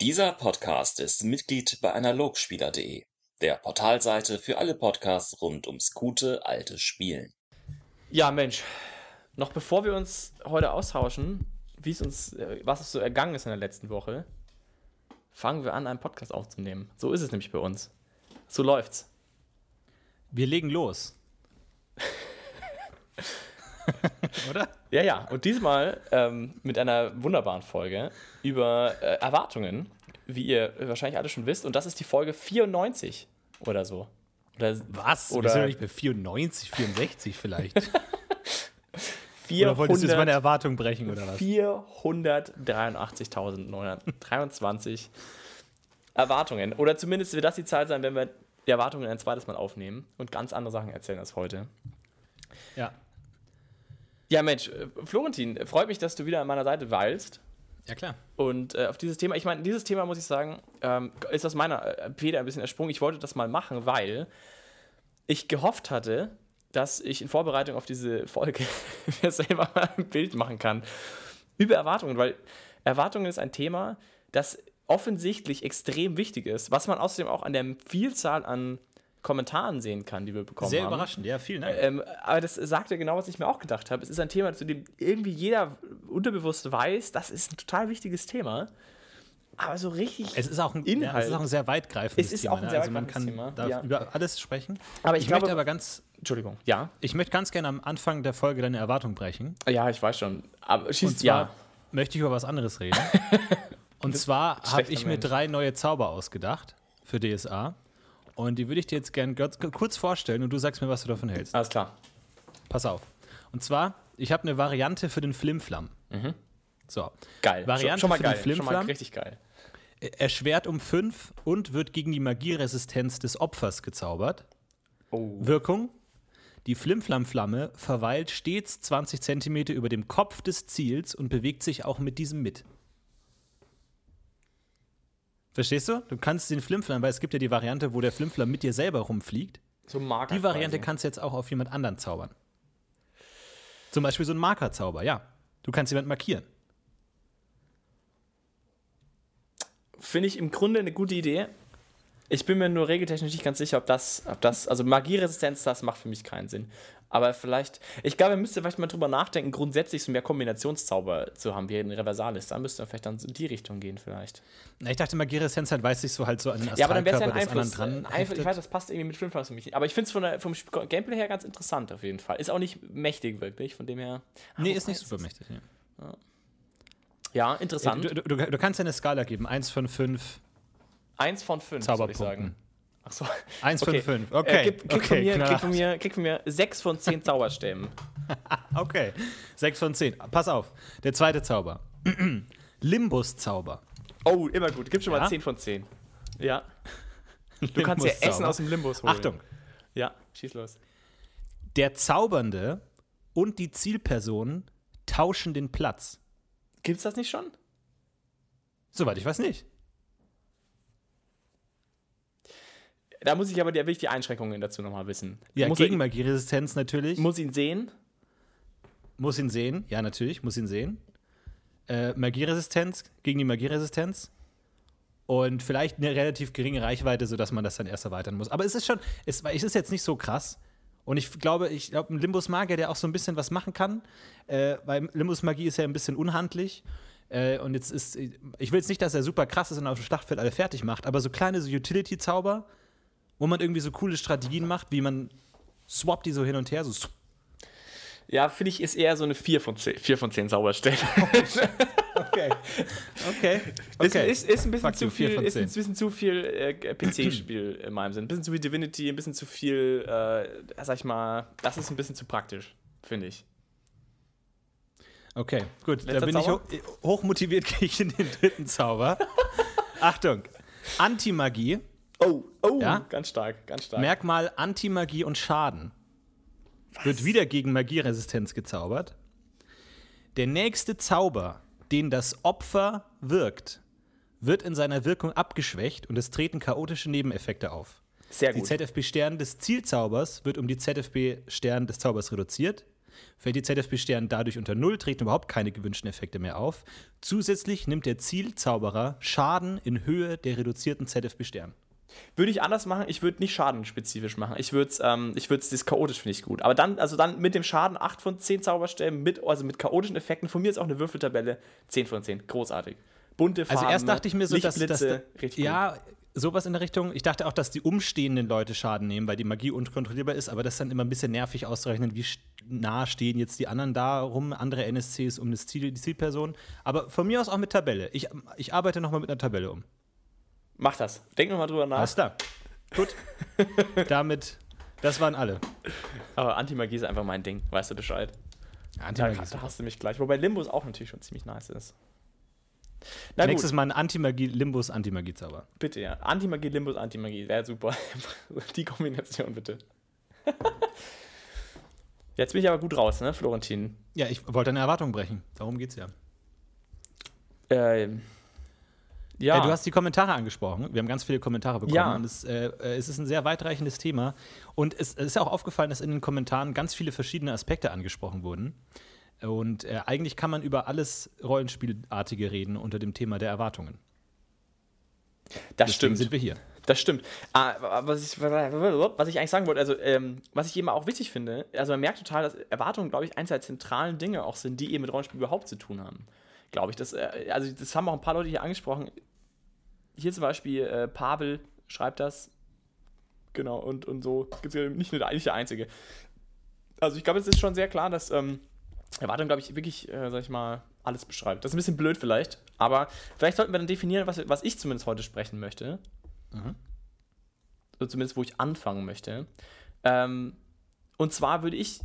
Dieser Podcast ist Mitglied bei Analogspieler.de, der Portalseite für alle Podcasts rund ums gute alte Spielen. Ja, Mensch, noch bevor wir uns heute austauschen, wie es uns, äh, was es so ergangen ist in der letzten Woche, fangen wir an, einen Podcast aufzunehmen. So ist es nämlich bei uns. So läuft's. Wir legen los. Oder? Ja, ja. Und diesmal ähm, mit einer wunderbaren Folge über äh, Erwartungen, wie ihr wahrscheinlich alle schon wisst. Und das ist die Folge 94 oder so. Oder, Was? Oder wir sind doch nicht bei 94, 64 vielleicht. 400, oder wolltest du jetzt meine Erwartung brechen oder was? 483.923 Erwartungen. Oder zumindest wird das die Zahl sein, wenn wir die Erwartungen ein zweites Mal aufnehmen und ganz andere Sachen erzählen als heute. Ja. Ja, Mensch, äh, Florentin, freut mich, dass du wieder an meiner Seite weilst. Ja, klar. Und äh, auf dieses Thema, ich meine, dieses Thema, muss ich sagen, ähm, ist aus meiner äh, Feder ein bisschen ersprungen. Ich wollte das mal machen, weil ich gehofft hatte, dass ich in Vorbereitung auf diese Folge mir selber mal ein Bild machen kann über Erwartungen, weil Erwartungen ist ein Thema, das offensichtlich extrem wichtig ist, was man außerdem auch an der Vielzahl an Kommentaren sehen kann, die wir bekommen Sehr haben. überraschend, ja, vielen Dank. Ähm, aber das sagt ja genau, was ich mir auch gedacht habe. Es ist ein Thema, zu dem irgendwie jeder unterbewusst weiß, das ist ein total wichtiges Thema. Aber so richtig. Es ist auch ein, Inhalt. Ja, es ist auch ein sehr weitgreifendes Es ist Thema. auch ein ne? sehr also man kann da Thema, ja. über alles sprechen. Aber ich glaube- möchte aber ganz, Entschuldigung. Ja. ich möchte ganz gerne am Anfang der Folge deine Erwartung brechen. Ja, ich weiß schon. Aber schießt Und zwar ja. möchte ich über was anderes reden. Und zwar habe ich mir Mensch. drei neue Zauber ausgedacht für DSA. Und die würde ich dir jetzt gerne kurz- vorstellen und du sagst mir, was du davon hältst. Alles klar. Pass auf. Und zwar, ich habe eine Variante für den Flimflam. So. Geil. Variante schon, schon mal für den geil. Schon mal Flimflam. richtig geil. Erschwert um 5 und wird gegen die Magieresistenz des Opfers gezaubert. Oh. Wirkung: Die Flimflam-Flamme verweilt stets 20 cm über dem Kopf des Ziels und bewegt sich auch mit diesem mit. Verstehst du? Du kannst den Flimflam, weil es gibt ja die Variante, wo der Flimflam mit dir selber rumfliegt. So Marker. Die Variante quasi. kannst du jetzt auch auf jemand anderen zaubern. Zum Beispiel so ein Markerzauber, ja. Du kannst jemand markieren. Finde ich im Grunde eine gute Idee. Ich bin mir nur regeltechnisch nicht ganz sicher, ob das, ob das, also Magieresistenz, das macht für mich keinen Sinn. Aber vielleicht, ich glaube, wir müssten vielleicht mal drüber nachdenken, grundsätzlich so mehr Kombinationszauber zu haben, wie in Reversalis. Da müsste man vielleicht dann in die Richtung gehen, vielleicht. Na, ich dachte, Magieresistenz halt weiß sich so halt so an den Ja, aber dann wäre es ja ein Einfluss. Ein dran. Einfluss ich weiß, das passt irgendwie mit Flimflam für mich nicht. Aber ich finde es vom Gameplay her ganz interessant, auf jeden Fall. Ist auch nicht mächtig, wirklich, von dem her. Nee, ist nicht super mächtig. Nee. Ja, interessant. Du, du, du, kannst ja eine Skala geben. Eins von fünf. Eins von fünf, soll ich sagen. Ach so. Eins Okay. von fünf. Äh, Okay. gib, krieg, okay, von mir, knallhart. von mir, krieg von mir sechs von zehn Zauberstäben. okay. Sechs von zehn. Pass auf. Der zweite Zauber. Limbus-Zauber. Oh, immer gut. Gib schon mal Ja? 10 von 10. Ja. Du kannst ja Essen aus dem Limbus holen. Achtung. Ja, schieß los. Der Zaubernde und die Zielperson tauschen den Platz. Gibt's das nicht schon? Soweit ich weiß nicht. Da muss ich aber die, will ich die Einschränkungen dazu nochmal wissen. Ja, muss, gegen er, Magieresistenz natürlich. muss ihn sehen. Muss ihn sehen. Ja, natürlich, muss ihn sehen. Äh, Magieresistenz gegen die Magieresistenz. Und vielleicht eine relativ geringe Reichweite, sodass man das dann erst erweitern muss. Aber es ist schon, es, es ist jetzt nicht so krass. Und ich glaube, ich glaube, ein Limbus-Magier, der auch so ein bisschen was machen kann, äh, weil Limbus-Magie ist ja ein bisschen unhandlich. Äh, und jetzt ist, ich will jetzt nicht, dass er super krass ist und auf dem Schlachtfeld alle fertig macht, aber so kleine so Utility-Zauber, wo man irgendwie so coole Strategien macht, wie man swappt die so hin und her, so Ja, finde ich, ist eher so eine 4 von 10, 4 von 10 Zauberstäben. Okay. Okay. Ist, ist, ist ein bisschen Fuck zu viel, ist ein bisschen zu viel äh, PC-Spiel in meinem Sinn. Ein bisschen zu viel Divinity, ein bisschen zu viel, äh, sag ich mal, das ist ein bisschen zu praktisch, finde ich. Okay, gut. Letzter da bin Zauber? ich ho hoch motiviert, gehe ich in den dritten Zauber. Achtung. Antimagie. Oh, oh, Ja? ganz stark, ganz stark. Merkmal Antimagie und Schaden. Wird wieder gegen Magieresistenz gezaubert. Der nächste Zauber, den das Opfer wirkt, wird in seiner Wirkung abgeschwächt und es treten chaotische Nebeneffekte auf. Sehr Die gut. ZFB-Stern des Zielzaubers wird um die ZFB-Stern des Zaubers reduziert. fällt die ZFB-Stern dadurch unter Null, treten überhaupt keine gewünschten Effekte mehr auf. Zusätzlich nimmt der Zielzauberer Schaden in Höhe der reduzierten ZFB-Stern. Würde ich anders machen, ich würde nicht schadenspezifisch machen. Ich würde es, ähm, ich das chaotisch finde ich gut. Aber dann, also dann mit dem Schaden 8 von 10 Zauberstäben, mit, also mit chaotischen Effekten, von mir ist auch eine Würfeltabelle 10 von 10. Großartig. Bunte Farben. Also erst dachte ich mir so, dass, dass Lichtblitze, richtig ja, sowas in der Richtung. Ich dachte auch, dass die umstehenden Leute Schaden nehmen, weil die Magie unkontrollierbar ist, aber das ist dann immer ein bisschen nervig auszurechnen, wie nah stehen jetzt die anderen da rum, andere NSCs um das Ziel, die Zielperson. Aber von mir aus auch mit Tabelle. Ich, ich arbeite nochmal mit einer Tabelle um. Mach das. Denk nochmal drüber nach. Alles klar. Gut. Damit, das waren alle. Aber Antimagie ist einfach mein Ding, weißt du Bescheid. Da, Antimagie. da hast du mich gleich. Wobei Limbus auch natürlich schon ziemlich nice ist. Na Nächstes gut, Mal ein Antimagie, Limbus, Antimagie-Zauber. bitte, ja. Antimagie, Limbus, Antimagie. Wäre super. Die Kombination, bitte. Jetzt bin ich aber gut raus, ne, Florentin? Ja, ich wollte eine Erwartung brechen. Darum geht's ja. Ähm, ja. Ja. du hast die Kommentare angesprochen. Wir haben ganz viele Kommentare bekommen. Ja. Und es, äh, äh, es ist ein sehr weitreichendes Thema. Und es, es ist ja auch aufgefallen, dass in den Kommentaren ganz viele verschiedene Aspekte angesprochen wurden. Und äh, eigentlich kann man über alles Rollenspielartige reden unter dem Thema der Erwartungen. das Deswegen stimmt. sind wir hier. Das stimmt. Ah, was, ich, was ich eigentlich sagen wollte, also ähm, was ich eben auch wichtig finde, also man merkt total, dass Erwartungen, glaube ich, eines der zentralen Dinge auch sind, die eben mit Rollenspiel überhaupt zu tun haben. Glaube ich. Das, äh, also das haben auch ein paar Leute hier angesprochen. Hier zum Beispiel äh, Pavel schreibt das. Genau, und, und so gibt es ja nicht nur der, nicht der Einzige. Also ich glaube, es ist schon sehr klar, dass ähm, Erwartung, glaube ich, wirklich, äh, sag ich mal, alles beschreibt. Das ist ein bisschen blöd vielleicht, aber vielleicht sollten wir dann definieren, was, was ich zumindest heute sprechen möchte. So zumindest, wo ich anfangen möchte. Ähm, und zwar würde ich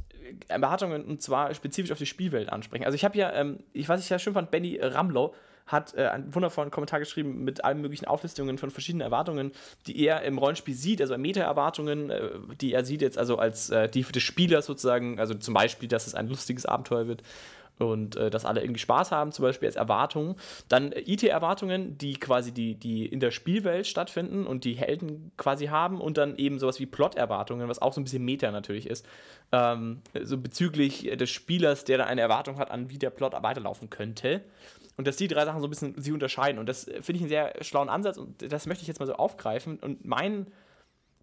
Erwartungen und zwar spezifisch auf die Spielwelt ansprechen. Also ich habe ja, ähm, ich weiß, ich ja schön fand, Benny Ramlow hat äh, einen wundervollen Kommentar geschrieben mit allen möglichen Auflistungen von verschiedenen Erwartungen, die er im Rollenspiel sieht, also Meta-Erwartungen, äh, die er sieht jetzt also als äh, die des Spielers sozusagen, also zum Beispiel, dass es ein lustiges Abenteuer wird und äh, dass alle irgendwie Spaß haben, zum Beispiel als Erwartung. Dann äh, IT-Erwartungen, die quasi die, die in der Spielwelt stattfinden und die Helden quasi haben und dann eben sowas wie Plot-Erwartungen, was auch so ein bisschen Meta natürlich ist, ähm, so bezüglich des Spielers, der da eine Erwartung hat, an wie der Plot weiterlaufen könnte. Und dass die drei Sachen so ein bisschen sich unterscheiden. Und das äh, finde ich einen sehr schlauen Ansatz und das möchte ich jetzt mal so aufgreifen. Und mein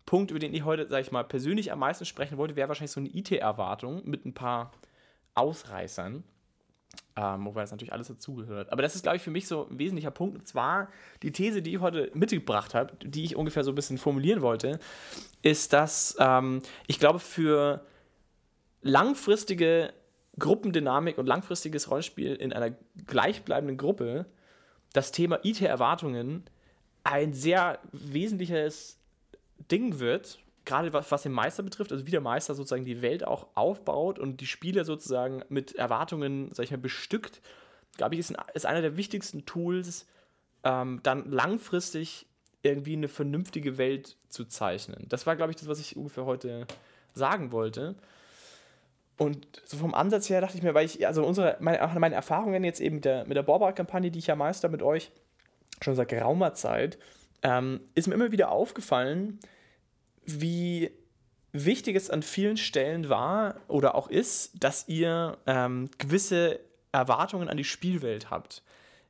Punkt, über den ich heute, sage ich mal, persönlich am meisten sprechen wollte, wäre wahrscheinlich so eine IT-Erwartung mit ein paar Ausreißern. Ähm, wobei das natürlich alles dazugehört. Aber das ist, glaube ich, für mich so ein wesentlicher Punkt. Und zwar die These, die ich heute mitgebracht habe, die ich ungefähr so ein bisschen formulieren wollte, ist, dass ähm, ich glaube, für langfristige Gruppendynamik und langfristiges Rollenspiel in einer gleichbleibenden Gruppe das Thema IT-Erwartungen ein sehr wesentliches Ding wird, gerade was, was den Meister betrifft, also wie der Meister sozusagen die Welt auch aufbaut und die Spieler sozusagen mit Erwartungen, sag ich mal, bestückt, glaube ich, ist, ein, ist einer der wichtigsten Tools, ähm, dann langfristig irgendwie eine vernünftige Welt zu zeichnen. Das war, glaube ich, das, was ich ungefähr heute sagen wollte. Und so vom Ansatz her dachte ich mir, weil ich, also unsere, meine, meine Erfahrungen jetzt eben mit der, mit der Borbach-Kampagne, die ich ja meister mit euch schon seit geraumer Zeit, ähm, ist mir immer wieder aufgefallen, wie wichtig es an vielen Stellen war oder auch ist, dass ihr ähm, gewisse Erwartungen an die Spielwelt habt.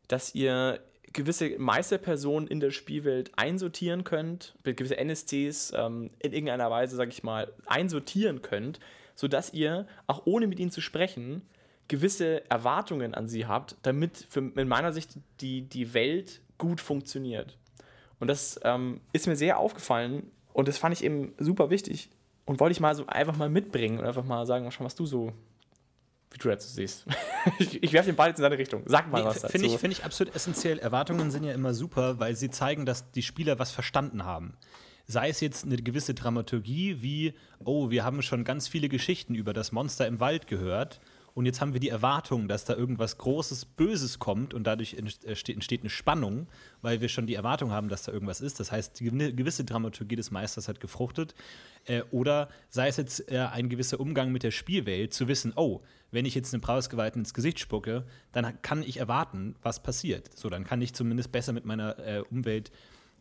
Dass ihr gewisse Meisterpersonen in der Spielwelt einsortieren könnt, gewisse NSCs ähm, in irgendeiner Weise, sag ich mal, einsortieren könnt, sodass ihr, auch ohne mit ihnen zu sprechen, gewisse Erwartungen an sie habt, damit für, in meiner Sicht die, die Welt gut funktioniert. Und das ähm, ist mir sehr aufgefallen und das fand ich eben super wichtig und wollte ich mal so einfach mal mitbringen und einfach mal sagen, schon was du so, wie du dazu siehst. ich ich werfe den Ball jetzt in deine Richtung. Sag mal Nee, was dazu. Finde ich, find ich absolut essentiell. Erwartungen sind ja immer super, weil sie zeigen, dass die Spieler was verstanden haben. Sei es jetzt eine gewisse Dramaturgie, wie, oh, wir haben schon ganz viele Geschichten über das Monster im Wald gehört und jetzt haben wir die Erwartung, dass da irgendwas Großes, Böses kommt und dadurch entsteht, entsteht eine Spannung, weil wir schon die Erwartung haben, dass da irgendwas ist. Das heißt, die gewisse Dramaturgie des Meisters hat gefruchtet. Äh, oder sei es jetzt äh, ein gewisser Umgang mit der Spielwelt, zu wissen, oh, wenn ich jetzt einem Brausgeweihten ins Gesicht spucke, dann kann ich erwarten, was passiert. So, dann kann ich zumindest besser mit meiner äh, Umwelt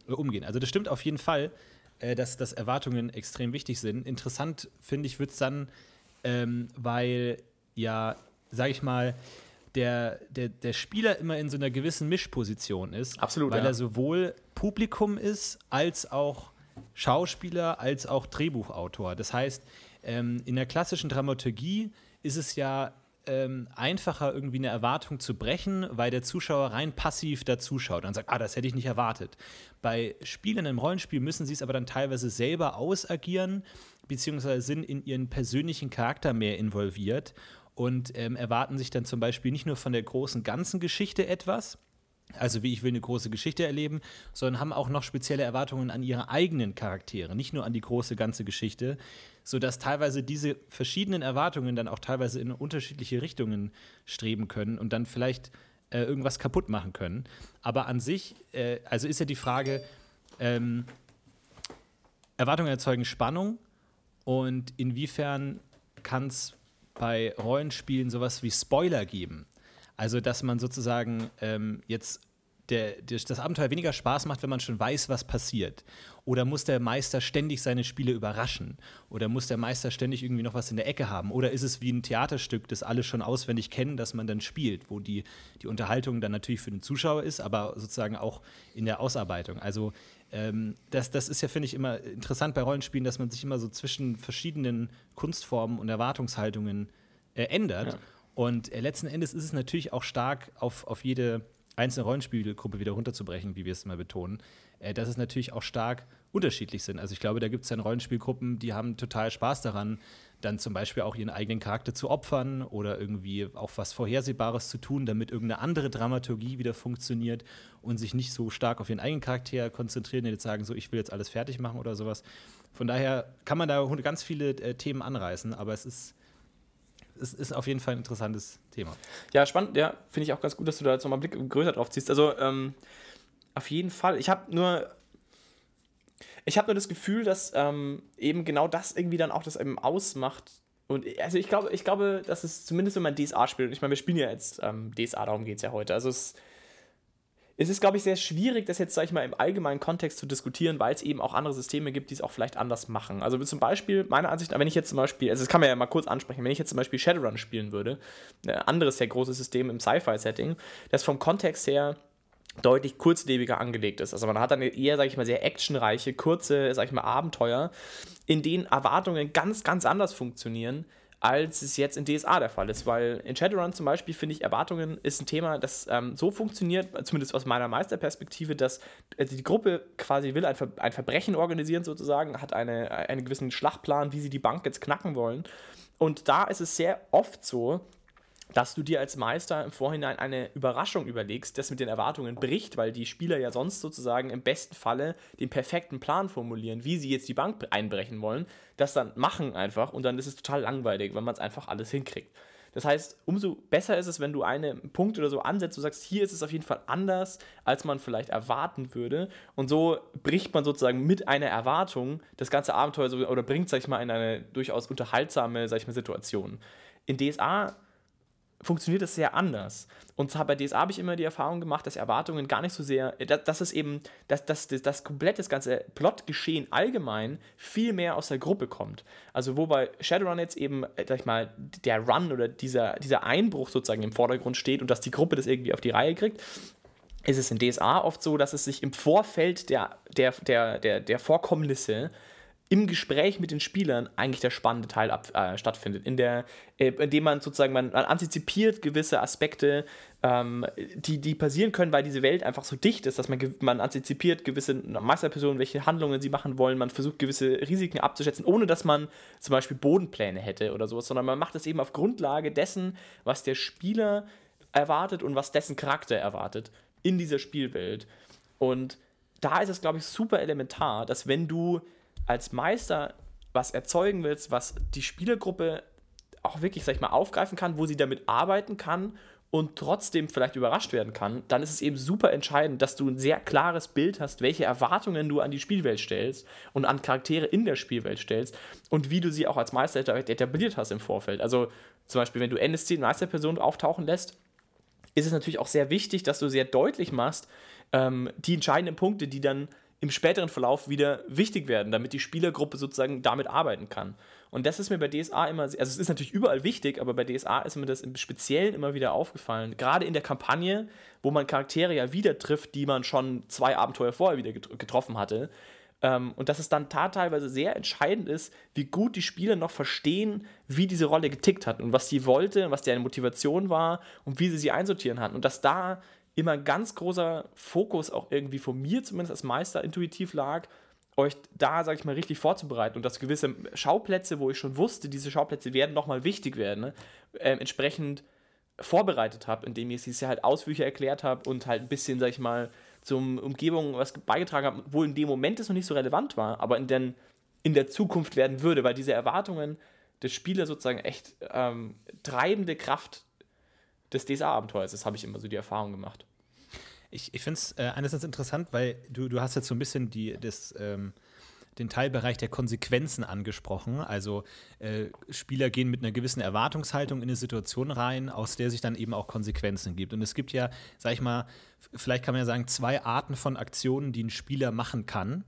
äh, umgehen. Also das stimmt auf jeden Fall, äh, dass, dass Erwartungen extrem wichtig sind. Interessant, finde ich, wird es dann, ähm, weil ja, sag ich mal, der, der, der Spieler immer in so einer gewissen Mischposition ist. Absolut, Weil ja. er sowohl Publikum ist, als auch Schauspieler, als auch Drehbuchautor. Das heißt, ähm, in der klassischen Dramaturgie ist es ja ähm, einfacher, irgendwie eine Erwartung zu brechen, weil der Zuschauer rein passiv da zuschaut und sagt, ah, das hätte ich nicht erwartet. Bei Spielen im Rollenspiel müssen sie es aber dann teilweise selber ausagieren, beziehungsweise sind in ihren persönlichen Charakter mehr involviert und ähm, erwarten sich dann zum Beispiel nicht nur von der großen ganzen Geschichte etwas, also wie ich will eine große Geschichte erleben, sondern haben auch noch spezielle Erwartungen an ihre eigenen Charaktere, nicht nur an die große ganze Geschichte, sodass teilweise diese verschiedenen Erwartungen dann auch teilweise in unterschiedliche Richtungen streben können und dann vielleicht äh, irgendwas kaputt machen können. Aber an sich, äh, also ist ja die Frage, ähm, Erwartungen erzeugen Spannung und inwiefern kann es bei Rollenspielen sowas wie Spoiler geben? Also, dass man sozusagen ähm, jetzt der, der, das Abenteuer weniger Spaß macht, wenn man schon weiß, was passiert. Oder muss der Meister ständig seine Spiele überraschen? Oder muss der Meister ständig irgendwie noch was in der Ecke haben? Oder ist es wie ein Theaterstück, das alle schon auswendig kennen, das man dann spielt, wo die, die Unterhaltung dann natürlich für den Zuschauer ist, aber sozusagen auch in der Ausarbeitung? Also ähm, das, das ist ja, finde ich, immer interessant bei Rollenspielen, dass man sich immer so zwischen verschiedenen Kunstformen und Erwartungshaltungen äh, ändert. Ja. Und äh, letzten Endes ist es natürlich auch stark auf, auf jede einzelne Rollenspielgruppe wieder runterzubrechen, wie wir es immer betonen, äh, dass es natürlich auch stark unterschiedlich sind. Also ich glaube, da gibt es dann Rollenspielgruppen, die haben total Spaß daran, dann zum Beispiel auch ihren eigenen Charakter zu opfern oder irgendwie auch was Vorhersehbares zu tun, damit irgendeine andere Dramaturgie wieder funktioniert und sich nicht so stark auf ihren eigenen Charakter konzentrieren und jetzt sagen, so, ich will jetzt alles fertig machen oder sowas. Von daher kann man da ganz viele äh, Themen anreißen, aber es ist es ist auf jeden Fall ein interessantes Thema. Ja, spannend, ja, finde ich auch ganz gut, dass du da jetzt nochmal einen Blick größer drauf ziehst. Also, ähm, auf jeden Fall. Ich habe nur. Ich habe nur das Gefühl, dass ähm, eben genau das irgendwie dann auch das eben ausmacht. Und also ich glaube, ich glaube, dass es zumindest, wenn man DSA spielt, und ich meine, wir spielen ja jetzt ähm, DSA, darum geht es ja heute. Also es, es ist, glaube ich, sehr schwierig, das jetzt, sag ich mal, im allgemeinen Kontext zu diskutieren, weil es eben auch andere Systeme gibt, die es auch vielleicht anders machen. Also zum Beispiel, meiner Ansicht nach, wenn ich jetzt zum Beispiel, also das kann man ja mal kurz ansprechen, wenn ich jetzt zum Beispiel Shadowrun spielen würde, ein anderes sehr großes System im Sci-Fi-Setting, das vom Kontext her deutlich kurzlebiger angelegt ist. Also man hat dann eher, sag ich mal, sehr actionreiche, kurze, sag ich mal, Abenteuer, in denen Erwartungen ganz, ganz anders funktionieren, als es jetzt in DSA der Fall ist. Weil in Shadowrun zum Beispiel finde ich, Erwartungen ist ein Thema, das ähm, so funktioniert, zumindest aus meiner Meisterperspektive, dass also die Gruppe quasi will ein, Ver ein Verbrechen organisieren sozusagen, hat eine, einen gewissen Schlachtplan, wie sie die Bank jetzt knacken wollen. Und da ist es sehr oft so, dass du dir als Meister im Vorhinein eine Überraschung überlegst, das mit den Erwartungen bricht, weil die Spieler ja sonst sozusagen im besten Falle den perfekten Plan formulieren, wie sie jetzt die Bank einbrechen wollen, das dann machen einfach und dann ist es total langweilig, weil man es einfach alles hinkriegt. Das heißt, umso besser ist es, wenn du einen Punkt oder so ansetzt, du sagst, hier ist es auf jeden Fall anders, als man vielleicht erwarten würde. Und so bricht man sozusagen mit einer Erwartung das ganze Abenteuer so, oder bringt, sag ich mal, in eine durchaus unterhaltsame, sag ich mal, Situation. In DSA funktioniert das sehr anders. Und zwar bei DSA habe ich immer die Erfahrung gemacht, dass Erwartungen gar nicht so sehr, dass, dass es eben, dass, dass, dass das komplett das ganze Plotgeschehen allgemein viel mehr aus der Gruppe kommt. Also wo bei Shadowrun jetzt eben, sag ich mal, der Run oder dieser, dieser Einbruch sozusagen im Vordergrund steht und dass die Gruppe das irgendwie auf die Reihe kriegt, ist es in DSA oft so, dass es sich im Vorfeld der, der, der, der, der Vorkommnisse im Gespräch mit den Spielern eigentlich der spannende Teil ab, äh, stattfindet, in der, äh, indem man sozusagen man, man antizipiert gewisse Aspekte, ähm, die, die passieren können, weil diese Welt einfach so dicht ist, dass man, man antizipiert gewisse Meisterpersonen, welche Handlungen sie machen wollen, man versucht gewisse Risiken abzuschätzen, ohne dass man zum Beispiel Bodenpläne hätte oder sowas, sondern man macht es eben auf Grundlage dessen, was der Spieler erwartet und was dessen Charakter erwartet in dieser Spielwelt. Und da ist es, glaube ich, super elementar, dass wenn du als Meister was erzeugen willst, was die Spielergruppe auch wirklich, sag ich mal, aufgreifen kann, wo sie damit arbeiten kann und trotzdem vielleicht überrascht werden kann, dann ist es eben super entscheidend, dass du ein sehr klares Bild hast, welche Erwartungen du an die Spielwelt stellst und an Charaktere in der Spielwelt stellst und wie du sie auch als Meister etabliert hast im Vorfeld. Also zum Beispiel, wenn du NSC Meisterpersonen auftauchen lässt, ist es natürlich auch sehr wichtig, dass du sehr deutlich machst, ähm, die entscheidenden Punkte, die dann im späteren Verlauf wieder wichtig werden, damit die Spielergruppe sozusagen damit arbeiten kann. Und das ist mir bei DSA immer, also es ist natürlich überall wichtig, aber bei DSA ist mir das im Speziellen immer wieder aufgefallen. Gerade in der Kampagne, wo man Charaktere ja wieder trifft, die man schon zwei Abenteuer vorher wieder getroffen hatte. Ähm, und dass es dann teilweise sehr entscheidend ist, wie gut die Spieler noch verstehen, wie diese Rolle getickt hat und was sie wollte, was deren Motivation war und wie sie sie einsortieren hatten. Und dass da immer ein ganz großer Fokus auch irgendwie von mir zumindest als Meister intuitiv lag, euch da, sag ich mal, richtig vorzubereiten und dass gewisse Schauplätze, wo ich schon wusste, diese Schauplätze werden nochmal wichtig werden, ne, äh, entsprechend vorbereitet habe, indem ich es ja halt ausführlicher erklärt habe und halt ein bisschen, sag ich mal, zum Umgebung was beigetragen habe, wo in dem Moment es noch nicht so relevant war, aber in, den, in der Zukunft werden würde, weil diese Erwartungen des Spielers sozusagen echt ähm, treibende Kraft des DSA-Abenteuers ist, habe ich immer so die Erfahrung gemacht. Ich, ich finde es äh, einerseits interessant, weil du, du hast jetzt so ein bisschen die, das, ähm, den Teilbereich der Konsequenzen angesprochen. Also äh, Spieler gehen mit einer gewissen Erwartungshaltung in eine Situation rein, aus der sich dann eben auch Konsequenzen gibt. Und es gibt ja, sag ich mal, vielleicht kann man ja sagen, zwei Arten von Aktionen, die ein Spieler machen kann.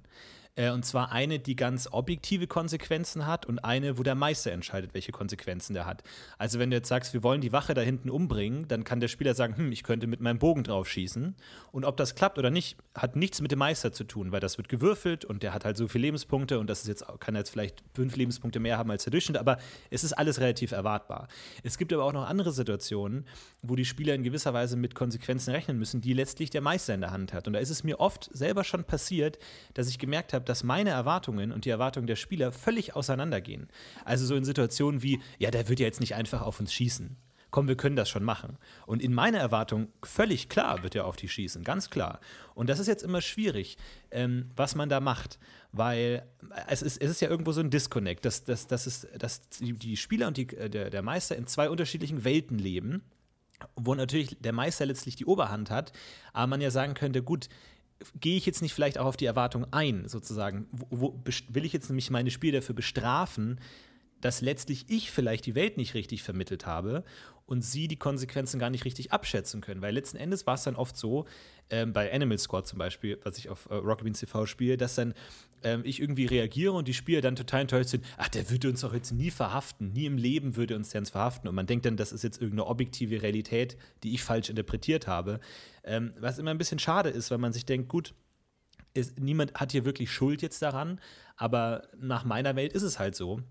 Äh, und zwar eine, die ganz objektive Konsequenzen hat und eine, wo der Meister entscheidet, welche Konsequenzen der hat. Also wenn du jetzt sagst, wir wollen die Wache da hinten umbringen, dann kann der Spieler sagen, hm, ich könnte mit meinem Bogen drauf schießen. Und ob das klappt oder nicht, hat nichts mit dem Meister zu tun, weil das wird gewürfelt und der hat halt so viele Lebenspunkte und das ist jetzt, kann jetzt vielleicht fünf Lebenspunkte mehr haben als der Durchschnitt, aber es ist alles relativ erwartbar. Es gibt aber auch noch andere Situationen, wo die Spieler in gewisser Weise mit Konsequenzen rechnen müssen, die letztlich der Meister in der Hand hat. Und da ist es mir oft selber schon passiert, dass ich gemerkt habe, habe, dass meine Erwartungen und die Erwartungen der Spieler völlig auseinandergehen. Also so in Situationen wie, ja, der wird ja jetzt nicht einfach auf uns schießen. Komm, wir können das schon machen. Und in meiner Erwartung, völlig klar wird er auf die schießen, ganz klar. Und das ist jetzt immer schwierig, ähm, was man da macht, weil es ist, es ist ja irgendwo so ein Disconnect, dass, dass, dass, es, dass die Spieler und die, äh, der, der Meister in zwei unterschiedlichen Welten leben wo natürlich der Meister letztlich die Oberhand hat, aber man ja sagen könnte, gut, gehe ich jetzt nicht vielleicht auch auf die Erwartung ein, sozusagen? Wo, wo, will ich jetzt nämlich meine Spiele dafür bestrafen, dass letztlich ich vielleicht die Welt nicht richtig vermittelt habe und sie die Konsequenzen gar nicht richtig abschätzen können. Weil letzten Endes war es dann oft so, ähm, bei Animal Squad zum Beispiel, was ich auf äh, Rocket Beans TV spiele, dass dann ähm, ich irgendwie reagiere und die Spieler dann total enttäuscht sind, ach, der würde uns doch jetzt nie verhaften, nie im Leben würde uns der uns verhaften. Und man denkt dann, das ist jetzt irgendeine objektive Realität, die ich falsch interpretiert habe. Ähm, was immer ein bisschen schade ist, weil man sich denkt, gut, ist, niemand hat hier wirklich Schuld jetzt daran, aber nach meiner Welt ist es halt so.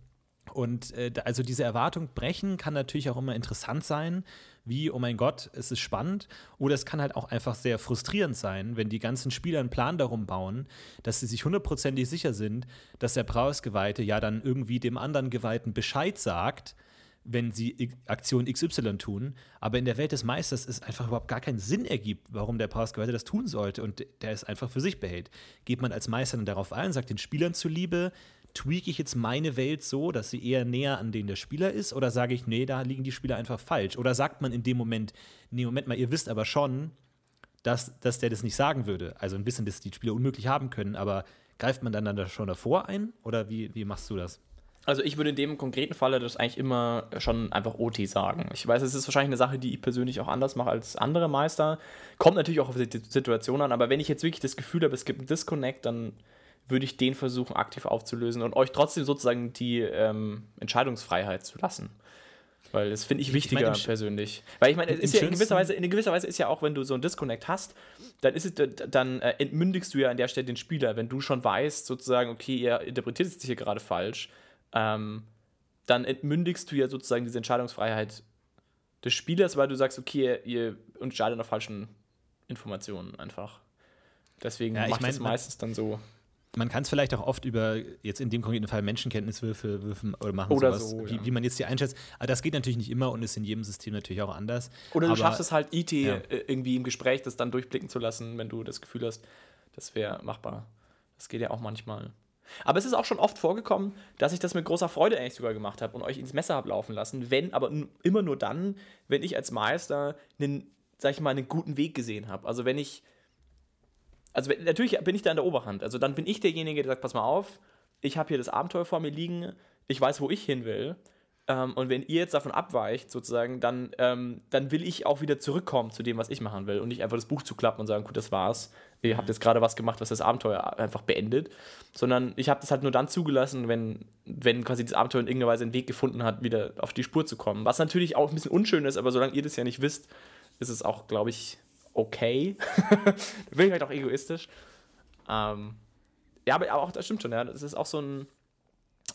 Und äh, also diese Erwartung brechen kann natürlich auch immer interessant sein, wie, oh mein Gott, es ist spannend. Oder es kann halt auch einfach sehr frustrierend sein, wenn die ganzen Spieler einen Plan darum bauen, dass sie sich hundertprozentig sicher sind, dass der Brausgeweihte ja dann irgendwie dem anderen Geweihten Bescheid sagt, wenn sie Aktion XY tun, aber in der Welt des Meisters es einfach überhaupt gar keinen Sinn ergibt, warum der Brausgeweihte das tun sollte und der es einfach für sich behält. Geht man als Meister dann darauf ein, sagt den Spielern zuliebe, tweake ich jetzt meine Welt so, dass sie eher näher an denen der Spieler ist? Oder sage ich, nee, da liegen die Spieler einfach falsch? Oder sagt man in dem Moment, nee, Moment mal, ihr wisst aber schon, dass, dass der das nicht sagen würde. Also ein bisschen, dass die Spieler unmöglich haben können, aber greift man dann, dann da schon davor ein? Oder wie, wie machst du das? Also ich würde in dem konkreten Falle das eigentlich immer schon einfach OT sagen. Ich weiß, es ist wahrscheinlich eine Sache, die ich persönlich auch anders mache als andere Meister. Kommt natürlich auch auf die Situation an, aber wenn ich jetzt wirklich das Gefühl habe, es gibt einen Disconnect, dann würde ich den versuchen aktiv aufzulösen und euch trotzdem sozusagen die ähm, Entscheidungsfreiheit zu lassen. Weil das finde ich wichtiger ich mein, persönlich. Weil ich meine, es ist ja in gewisser Weise, in gewisser Weise ist ja auch, wenn du so einen Disconnect hast, dann ist es, dann äh, entmündigst du ja an der Stelle den Spieler, wenn du schon weißt, sozusagen, okay, ihr interpretiert es hier gerade falsch, ähm, dann entmündigst du ja sozusagen diese Entscheidungsfreiheit des Spielers, weil du sagst, okay, ihr entscheidet nach falschen Informationen einfach. Deswegen ja, macht es meistens dann so man kann es vielleicht auch oft über, jetzt in dem konkreten Fall, Menschenkenntniswürfe würfen oder machen oder sowas, so, wie, ja. wie, man jetzt die einschätzt. Aber das geht natürlich nicht immer und ist in jedem System natürlich auch anders. Oder du Aber, schaffst es halt, IT ja. Äh, irgendwie im Gespräch das dann durchblicken zu lassen, wenn du das Gefühl hast, das wäre machbar. Das geht ja auch manchmal. Aber es ist auch schon oft vorgekommen, dass ich das mit großer Freude eigentlich sogar gemacht habe und euch ins Messer habe laufen lassen, wenn, aber immer nur dann, wenn ich als Meister einen, sag ich mal, einen guten Weg gesehen habe. Also wenn ich also natürlich bin ich da in der Oberhand. Also dann bin ich derjenige, der sagt, pass mal auf, ich habe hier das Abenteuer vor mir liegen, ich weiß, wo ich hin will. Ähm, und wenn ihr jetzt davon abweicht, sozusagen, dann, ähm, dann will ich auch wieder zurückkommen zu dem, was ich machen will und nicht einfach das Buch zu klappen und sagen, gut, das war's. Ihr habt jetzt gerade was gemacht, was das Abenteuer einfach beendet. Sondern ich habe das halt nur dann zugelassen, wenn, wenn quasi das Abenteuer in irgendeiner Weise einen Weg gefunden hat, wieder auf die Spur zu kommen. Was natürlich auch ein bisschen unschön ist, aber solange ihr das ja nicht wisst, ist es auch, glaube ich, okay. bin ich halt auch egoistisch. Ähm, ja, aber auch das stimmt schon, ja. Das ist auch so ein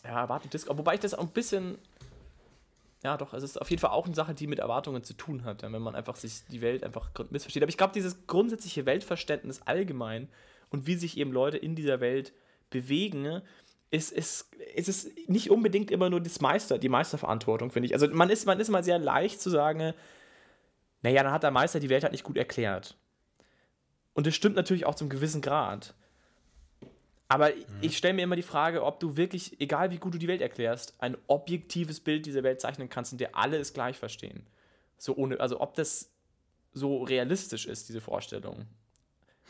ja, erwarten Disco. Wobei ich das auch ein bisschen. Ja, doch, es ist auf jeden Fall auch eine Sache, die mit Erwartungen zu tun hat, ja, wenn man einfach sich die Welt einfach missversteht. Aber ich glaube, dieses grundsätzliche Weltverständnis allgemein und wie sich eben Leute in dieser Welt bewegen, ist, ist, ist es nicht unbedingt immer nur das Meister, die Meisterverantwortung, finde ich. Also man ist, man ist mal sehr leicht zu sagen, naja, dann hat der Meister die Welt halt nicht gut erklärt. Und das stimmt natürlich auch zum gewissen Grad. Aber mhm. ich stelle mir immer die Frage, ob du wirklich, egal wie gut du die Welt erklärst, ein objektives Bild dieser Welt zeichnen kannst, in der alle es gleich verstehen. So ohne, also ob das so realistisch ist, diese Vorstellung.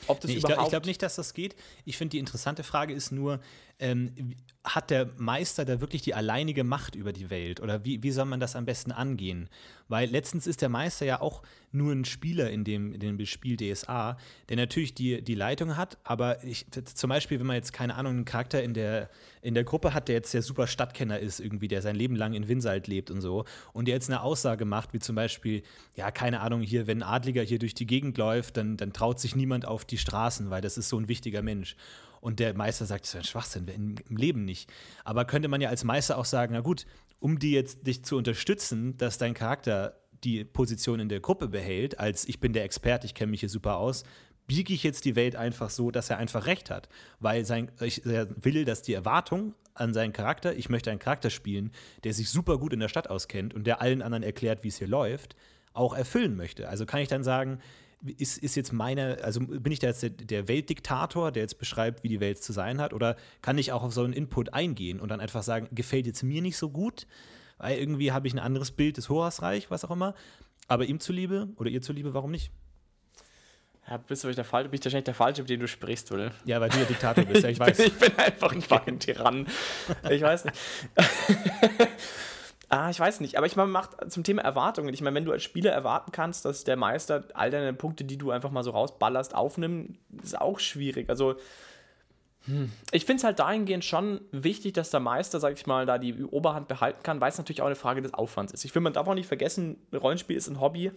Ob das nee, ich glaube glaub nicht, dass das geht. Ich finde, die interessante Frage ist nur, ähm, hat der Meister da wirklich die alleinige Macht über die Welt? Oder wie, wie soll man das am besten angehen? Weil letztens ist der Meister ja auch nur ein Spieler in dem, in dem Spiel DSA, der natürlich die, die Leitung hat, aber ich, zum Beispiel, wenn man jetzt, keine Ahnung, einen Charakter in der, in der Gruppe hat, der jetzt der super Stadtkenner ist, irgendwie, der sein Leben lang in Winsalt lebt und so, und der jetzt eine Aussage macht, wie zum Beispiel, ja, keine Ahnung, hier, wenn ein Adliger hier durch die Gegend läuft, dann, dann traut sich niemand auf die Straßen, weil das ist so ein wichtiger Mensch. Und der Meister sagt, das ist ein Schwachsinn, im Leben nicht. Aber könnte man ja als Meister auch sagen, na gut, um die jetzt dich zu unterstützen, dass dein Charakter die Position in der Gruppe behält, als ich bin der Experte, ich kenne mich hier super aus, biege ich jetzt die Welt einfach so, dass er einfach recht hat. Weil sein, ich, will, dass die Erwartung an seinen Charakter, ich möchte einen Charakter spielen, der sich super gut in der Stadt auskennt und der allen anderen erklärt, wie es hier läuft, auch erfüllen möchte. Also kann ich dann sagen, ist, ist jetzt meine, also bin ich da jetzt der, der, Weltdiktator, der jetzt beschreibt, wie die Welt zu sein hat, oder kann ich auch auf so einen Input eingehen und dann einfach sagen, gefällt jetzt mir nicht so gut, weil irgendwie habe ich ein anderes Bild des Horasreich, was auch immer, aber ihm zuliebe oder ihr zuliebe, warum nicht? Ja, bist du der Fall, bist wahrscheinlich der Falsche, mit dem du sprichst, oder? Ja, weil du ja Diktator bist, ja, ich weiß. ich bin einfach ein fucking Tyrann. Ich weiß nicht. Ah, ich weiß nicht, aber ich meine, macht zum Thema Erwartungen. Ich meine, wenn du als Spieler erwarten kannst, dass der Meister all deine Punkte, die du einfach mal so rausballerst, aufnimmt, ist auch schwierig. Also, hm. ich finde es halt dahingehend schon wichtig, dass der Meister, sag ich mal, da die Oberhand behalten kann, weil es natürlich auch eine Frage des Aufwands ist. Ich finde, man darf auch nicht vergessen, Rollenspiel ist ein Hobby.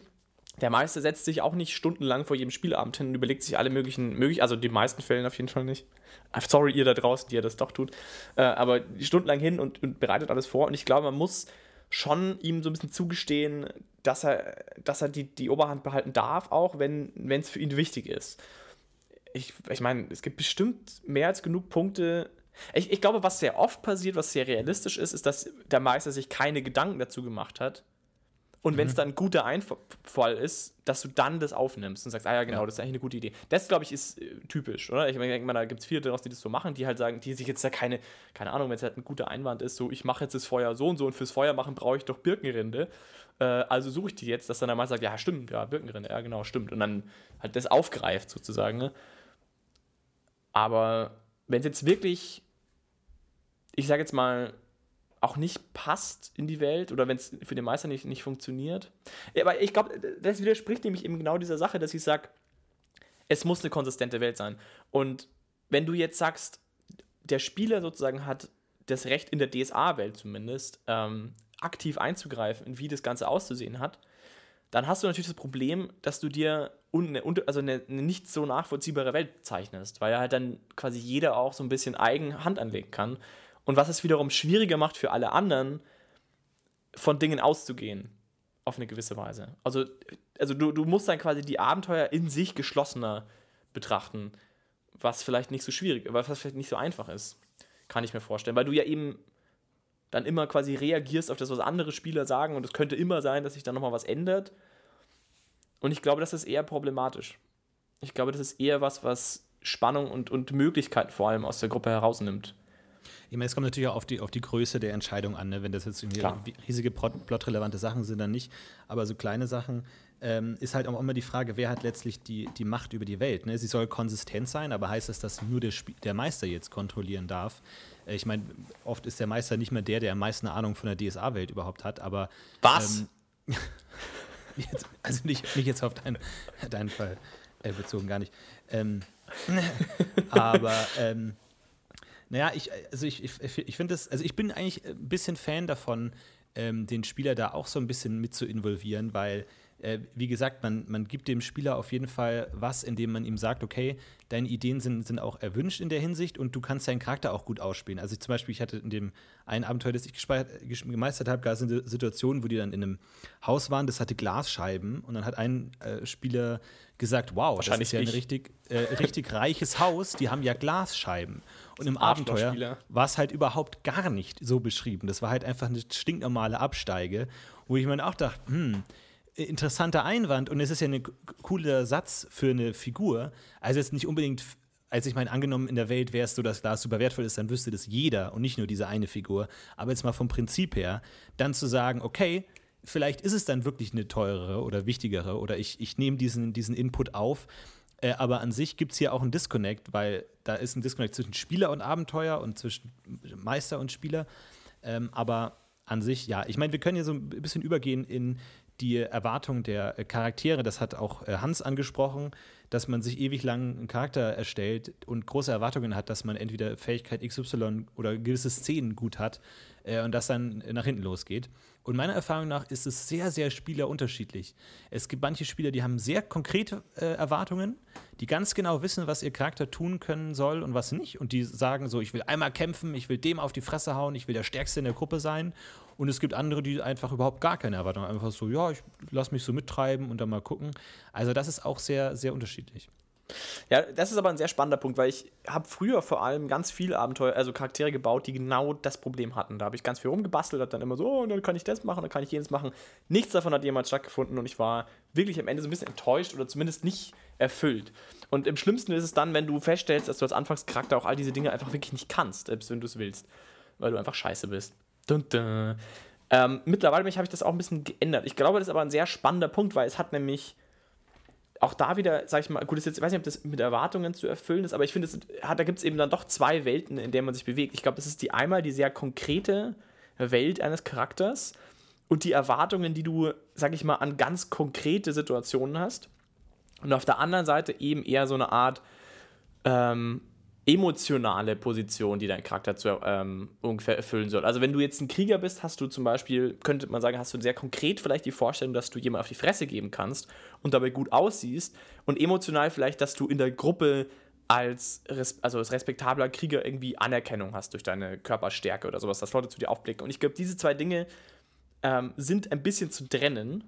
Der Meister setzt sich auch nicht stundenlang vor jedem Spielabend hin und überlegt sich alle möglichen, möglich, also die meisten Fällen auf jeden Fall nicht. Ah, sorry, ihr da draußen, die ihr das doch tut. Äh, aber stundenlang hin und, und bereitet alles vor. Und ich glaube, man muss schon ihm so ein bisschen zugestehen, dass er, dass er die, die Oberhand behalten darf, auch wenn es für ihn wichtig ist. Ich, ich meine, es gibt bestimmt mehr als genug Punkte. Ich, ich glaube, was sehr oft passiert, was sehr realistisch ist, ist, dass der Meister sich keine Gedanken dazu gemacht hat, und wenn es mhm. dann ein guter Einfall ist, dass du dann das aufnimmst und sagst, ah ja, genau, ja. das ist eigentlich eine gute Idee. Das, glaube ich, ist äh, typisch, oder? Ich denke mal, da gibt es viele daraus, die das so machen, die halt sagen, die sich jetzt da keine, keine Ahnung, wenn es halt ein guter Einwand ist, so, ich mache jetzt das Feuer so und so und fürs Feuer machen brauche ich doch Birkenrinde. Äh, also suche ich die jetzt, dass dann der Mann sagt, ja, stimmt, ja, Birkenrinde, ja, genau, stimmt. Und dann halt das aufgreift sozusagen. Ne? Aber wenn es jetzt wirklich, ich sage jetzt mal, auch nicht passt in die Welt oder wenn es für den Meister nicht, nicht funktioniert. Ja, aber ich glaube, das widerspricht nämlich eben genau dieser Sache, dass ich sage, es muss eine konsistente Welt sein. Und wenn du jetzt sagst, der Spieler sozusagen hat das Recht in der DSA-Welt zumindest, ähm, aktiv einzugreifen, wie das Ganze auszusehen hat, dann hast du natürlich das Problem, dass du dir eine, also eine, eine, nicht so nachvollziehbare Welt zeichnest, weil halt dann quasi jeder auch so ein bisschen eigen Hand anlegen kann. Und was es wiederum schwieriger macht für alle anderen, von Dingen auszugehen. Auf eine gewisse Weise. Also, also du, du musst dann quasi die Abenteuer in sich geschlossener betrachten, was vielleicht nicht so schwierig, was vielleicht nicht so einfach ist. Kann ich mir vorstellen. Weil du ja eben dann immer quasi reagierst auf das, was andere Spieler sagen und es könnte immer sein, dass sich dann nochmal was ändert. Und ich glaube, das ist eher problematisch. Ich glaube, das ist eher was, was Spannung und, und Möglichkeiten vor allem aus der Gruppe herausnimmt. Ich meine, es kommt natürlich auch auf die, auf die Größe der Entscheidung an. Ne? Wenn das jetzt irgendwie Klar. riesige plot- plotrelevante Sachen sind, dann nicht. Aber so kleine Sachen ähm, ist halt auch immer die Frage, wer hat letztlich die, die Macht über die Welt. Ne? Sie soll konsistent sein, aber heißt das, dass nur der, Spie- der Meister jetzt kontrollieren darf? Äh, ich meine, oft ist der Meister nicht mehr der, der am meisten Ahnung von der DSA-Welt überhaupt hat, aber. Was? Ähm, jetzt, also nicht, nicht jetzt auf deinen, deinen Fall äh, bezogen, gar nicht. Ähm, aber ähm, naja, ich, also ich, ich, ich finde das, also ich bin eigentlich ein bisschen Fan davon, ähm, den Spieler da auch so ein bisschen mit zu involvieren, weil, äh, wie gesagt, man, man gibt dem Spieler auf jeden Fall was, indem man ihm sagt, okay, deine Ideen sind, sind auch erwünscht in der Hinsicht und du kannst deinen Charakter auch gut ausspielen. Also ich, zum Beispiel, ich hatte in dem einen Abenteuer, das ich gemeistert habe, gab es eine Situation, wo die dann in einem Haus waren, das hatte Glasscheiben und dann hat ein äh, Spieler gesagt, wow, das ist ja ein ich. richtig, äh, richtig reiches Haus, die haben ja Glasscheiben. Und im Abenteuer war es halt überhaupt gar nicht so beschrieben. Das war halt einfach eine stinknormale Absteige, wo ich mir auch dachte, hm, interessanter Einwand und es ist ja ein cooler Satz für eine Figur. Also jetzt nicht unbedingt, also ich meine, angenommen in der Welt wäre es so, dass Glas super wertvoll ist, dann wüsste das jeder und nicht nur diese eine Figur. Aber jetzt mal vom Prinzip her, dann zu sagen, okay, vielleicht ist es dann wirklich eine teurere oder wichtigere oder ich, ich nehme diesen, diesen Input auf. Äh, aber an sich gibt es hier auch einen Disconnect, weil da ist ein Disconnect zwischen Spieler und Abenteuer und zwischen Meister und Spieler. Ähm, aber an sich, ja, ich meine, wir können hier so ein bisschen übergehen in die Erwartung der Charaktere. Das hat auch äh, Hans angesprochen, dass man sich ewig lang einen Charakter erstellt und große Erwartungen hat, dass man entweder Fähigkeit XY oder gewisse Szenen gut hat äh, und das dann nach hinten losgeht. Und meiner Erfahrung nach ist es sehr, sehr spielerunterschiedlich. Es gibt manche Spieler, die haben sehr konkrete äh, Erwartungen, die ganz genau wissen, was ihr Charakter tun können soll und was nicht. Und die sagen so, ich will einmal kämpfen, ich will dem auf die Fresse hauen, ich will der Stärkste in der Gruppe sein. Und es gibt andere, die einfach überhaupt gar keine Erwartungen haben. Einfach so, ja, ich lass mich so mittreiben und dann mal gucken. Also das ist auch sehr, sehr unterschiedlich. Ja, das ist aber ein sehr spannender Punkt, weil ich habe früher vor allem ganz viele Abenteuer, also Charaktere gebaut, die genau das Problem hatten. Da habe ich ganz viel rumgebastelt, habe dann immer so, oh, dann kann ich das machen, dann kann ich jenes machen. Nichts davon hat jemals stattgefunden und ich war wirklich am Ende so ein bisschen enttäuscht oder zumindest nicht erfüllt. Und im schlimmsten ist es dann, wenn du feststellst, dass du als Anfangscharakter auch all diese Dinge einfach wirklich nicht kannst, selbst wenn du es willst, weil du einfach scheiße bist. Dun, dun. Ähm, mittlerweile habe ich das auch ein bisschen geändert. Ich glaube, das ist aber ein sehr spannender Punkt, weil es hat nämlich auch da wieder, sag ich mal, gut, ist jetzt, ich weiß nicht, ob das mit Erwartungen zu erfüllen ist, aber ich finde, da gibt es eben dann doch zwei Welten, in denen man sich bewegt. Ich glaube, das ist die einmal die sehr konkrete Welt eines Charakters und die Erwartungen, die du, sag ich mal, an ganz konkrete Situationen hast. Und auf der anderen Seite eben eher so eine Art ähm, emotionale Position, die dein Charakter zu, ähm, ungefähr erfüllen soll. Also wenn du jetzt ein Krieger bist, hast du zum Beispiel, könnte man sagen, hast du sehr konkret vielleicht die Vorstellung, dass du jemand auf die Fresse geben kannst und dabei gut aussiehst und emotional vielleicht, dass du in der Gruppe als, also als respektabler Krieger irgendwie Anerkennung hast durch deine Körperstärke oder sowas, dass Leute zu dir aufblicken. Und ich glaube, diese zwei Dinge ähm, sind ein bisschen zu trennen.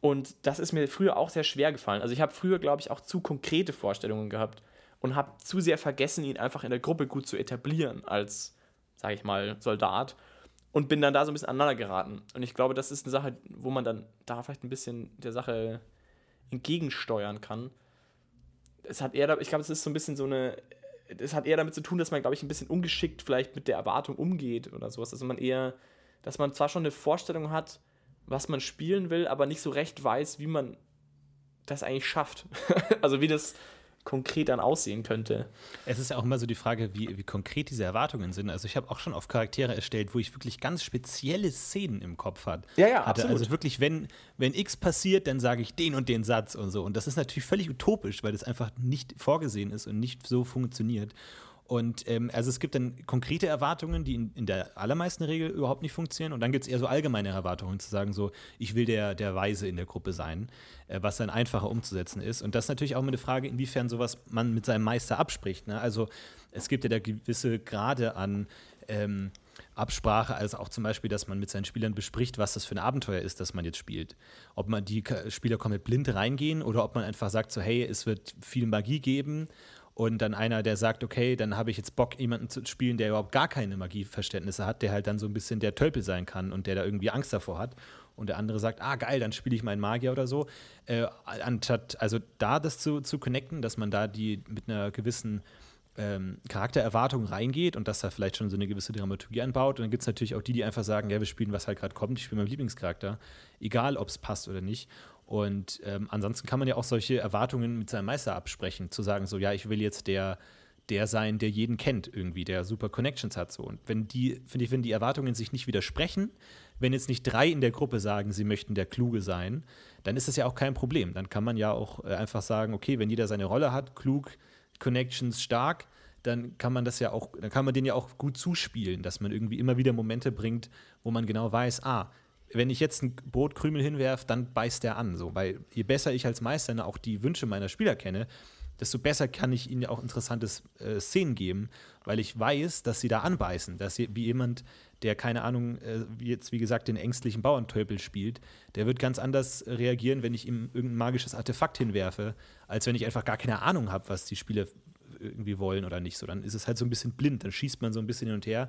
Und das ist mir früher auch sehr schwer gefallen. Also ich habe früher, glaube ich, auch zu konkrete Vorstellungen gehabt und habe zu sehr vergessen, ihn einfach in der Gruppe gut zu etablieren als, sage ich mal, Soldat. Und bin dann da so ein bisschen aneinander geraten. Und ich glaube, das ist eine Sache, wo man dann da vielleicht ein bisschen der Sache entgegensteuern kann. Es hat eher, ich glaube, es ist so ein bisschen so eine, es hat eher damit zu tun, dass man, glaube ich, ein bisschen ungeschickt vielleicht mit der Erwartung umgeht oder sowas. Also man eher, dass man zwar schon eine Vorstellung hat, was man spielen will, aber nicht so recht weiß, wie man das eigentlich schafft. also wie das konkret dann aussehen könnte. Es ist ja auch immer so die Frage, wie, wie konkret diese Erwartungen sind. Also ich habe auch schon auf Charaktere erstellt, wo ich wirklich ganz spezielle Szenen im Kopf hat, Ja, ja, hatte. absolut. Also wirklich, wenn, wenn X passiert, dann sage ich den und den Satz und so. Und das ist natürlich völlig utopisch, weil das einfach nicht vorgesehen ist und nicht so funktioniert. Und ähm, also es gibt dann konkrete Erwartungen, die in, in der allermeisten Regel überhaupt nicht funktionieren. Und dann gibt es eher so allgemeine Erwartungen, zu sagen, so, ich will der, der Weise in der Gruppe sein, äh, was dann einfacher umzusetzen ist. Und das ist natürlich auch immer eine Frage, inwiefern sowas man mit seinem Meister abspricht. Ne? Also es gibt ja da gewisse Grade an ähm, Absprache, also auch zum Beispiel, dass man mit seinen Spielern bespricht, was das für ein Abenteuer ist, das man jetzt spielt. Ob man die Spieler komplett blind reingehen oder ob man einfach sagt, so, hey, es wird viel Magie geben und dann einer, der sagt, okay, dann habe ich jetzt Bock, jemanden zu spielen, der überhaupt gar keine Magieverständnisse hat, der halt dann so ein bisschen der Tölpel sein kann und der da irgendwie Angst davor hat. Und der andere sagt, ah, geil, dann spiele ich meinen Magier oder so. Äh, anstatt, also da das zu, zu connecten, dass man da die mit einer gewissen ähm, Charaktererwartungen reingeht und dass da vielleicht schon so eine gewisse Dramaturgie einbaut. Und dann gibt es natürlich auch die, die einfach sagen, ja, wir spielen, was halt gerade kommt, ich spiele meinen Lieblingscharakter, egal ob es passt oder nicht. Und ähm, ansonsten kann man ja auch solche Erwartungen mit seinem Meister absprechen, zu sagen, so, ja, ich will jetzt der, der sein, der jeden kennt, irgendwie, der super Connections hat. So. Und wenn die, finde ich, wenn die Erwartungen sich nicht widersprechen, wenn jetzt nicht drei in der Gruppe sagen, sie möchten der Kluge sein, dann ist das ja auch kein Problem. Dann kann man ja auch äh, einfach sagen, okay, wenn jeder seine Rolle hat, klug, Connections stark, dann kann man das ja auch, dann kann man den ja auch gut zuspielen, dass man irgendwie immer wieder Momente bringt, wo man genau weiß, ah, wenn ich jetzt einen Brotkrümel hinwerfe, dann beißt der an. So. Weil je besser ich als Meister auch die Wünsche meiner Spieler kenne, desto besser kann ich ihnen auch interessante äh, Szenen geben, weil ich weiß, dass sie da anbeißen. Dass sie, wie jemand, der, keine Ahnung, äh, jetzt wie gesagt den ängstlichen Bauerntölpel spielt, der wird ganz anders reagieren, wenn ich ihm irgendein magisches Artefakt hinwerfe, als wenn ich einfach gar keine Ahnung habe, was die Spieler irgendwie wollen oder nicht. So, dann ist es halt so ein bisschen blind, dann schießt man so ein bisschen hin und her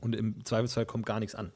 und im Zweifelsfall kommt gar nichts an.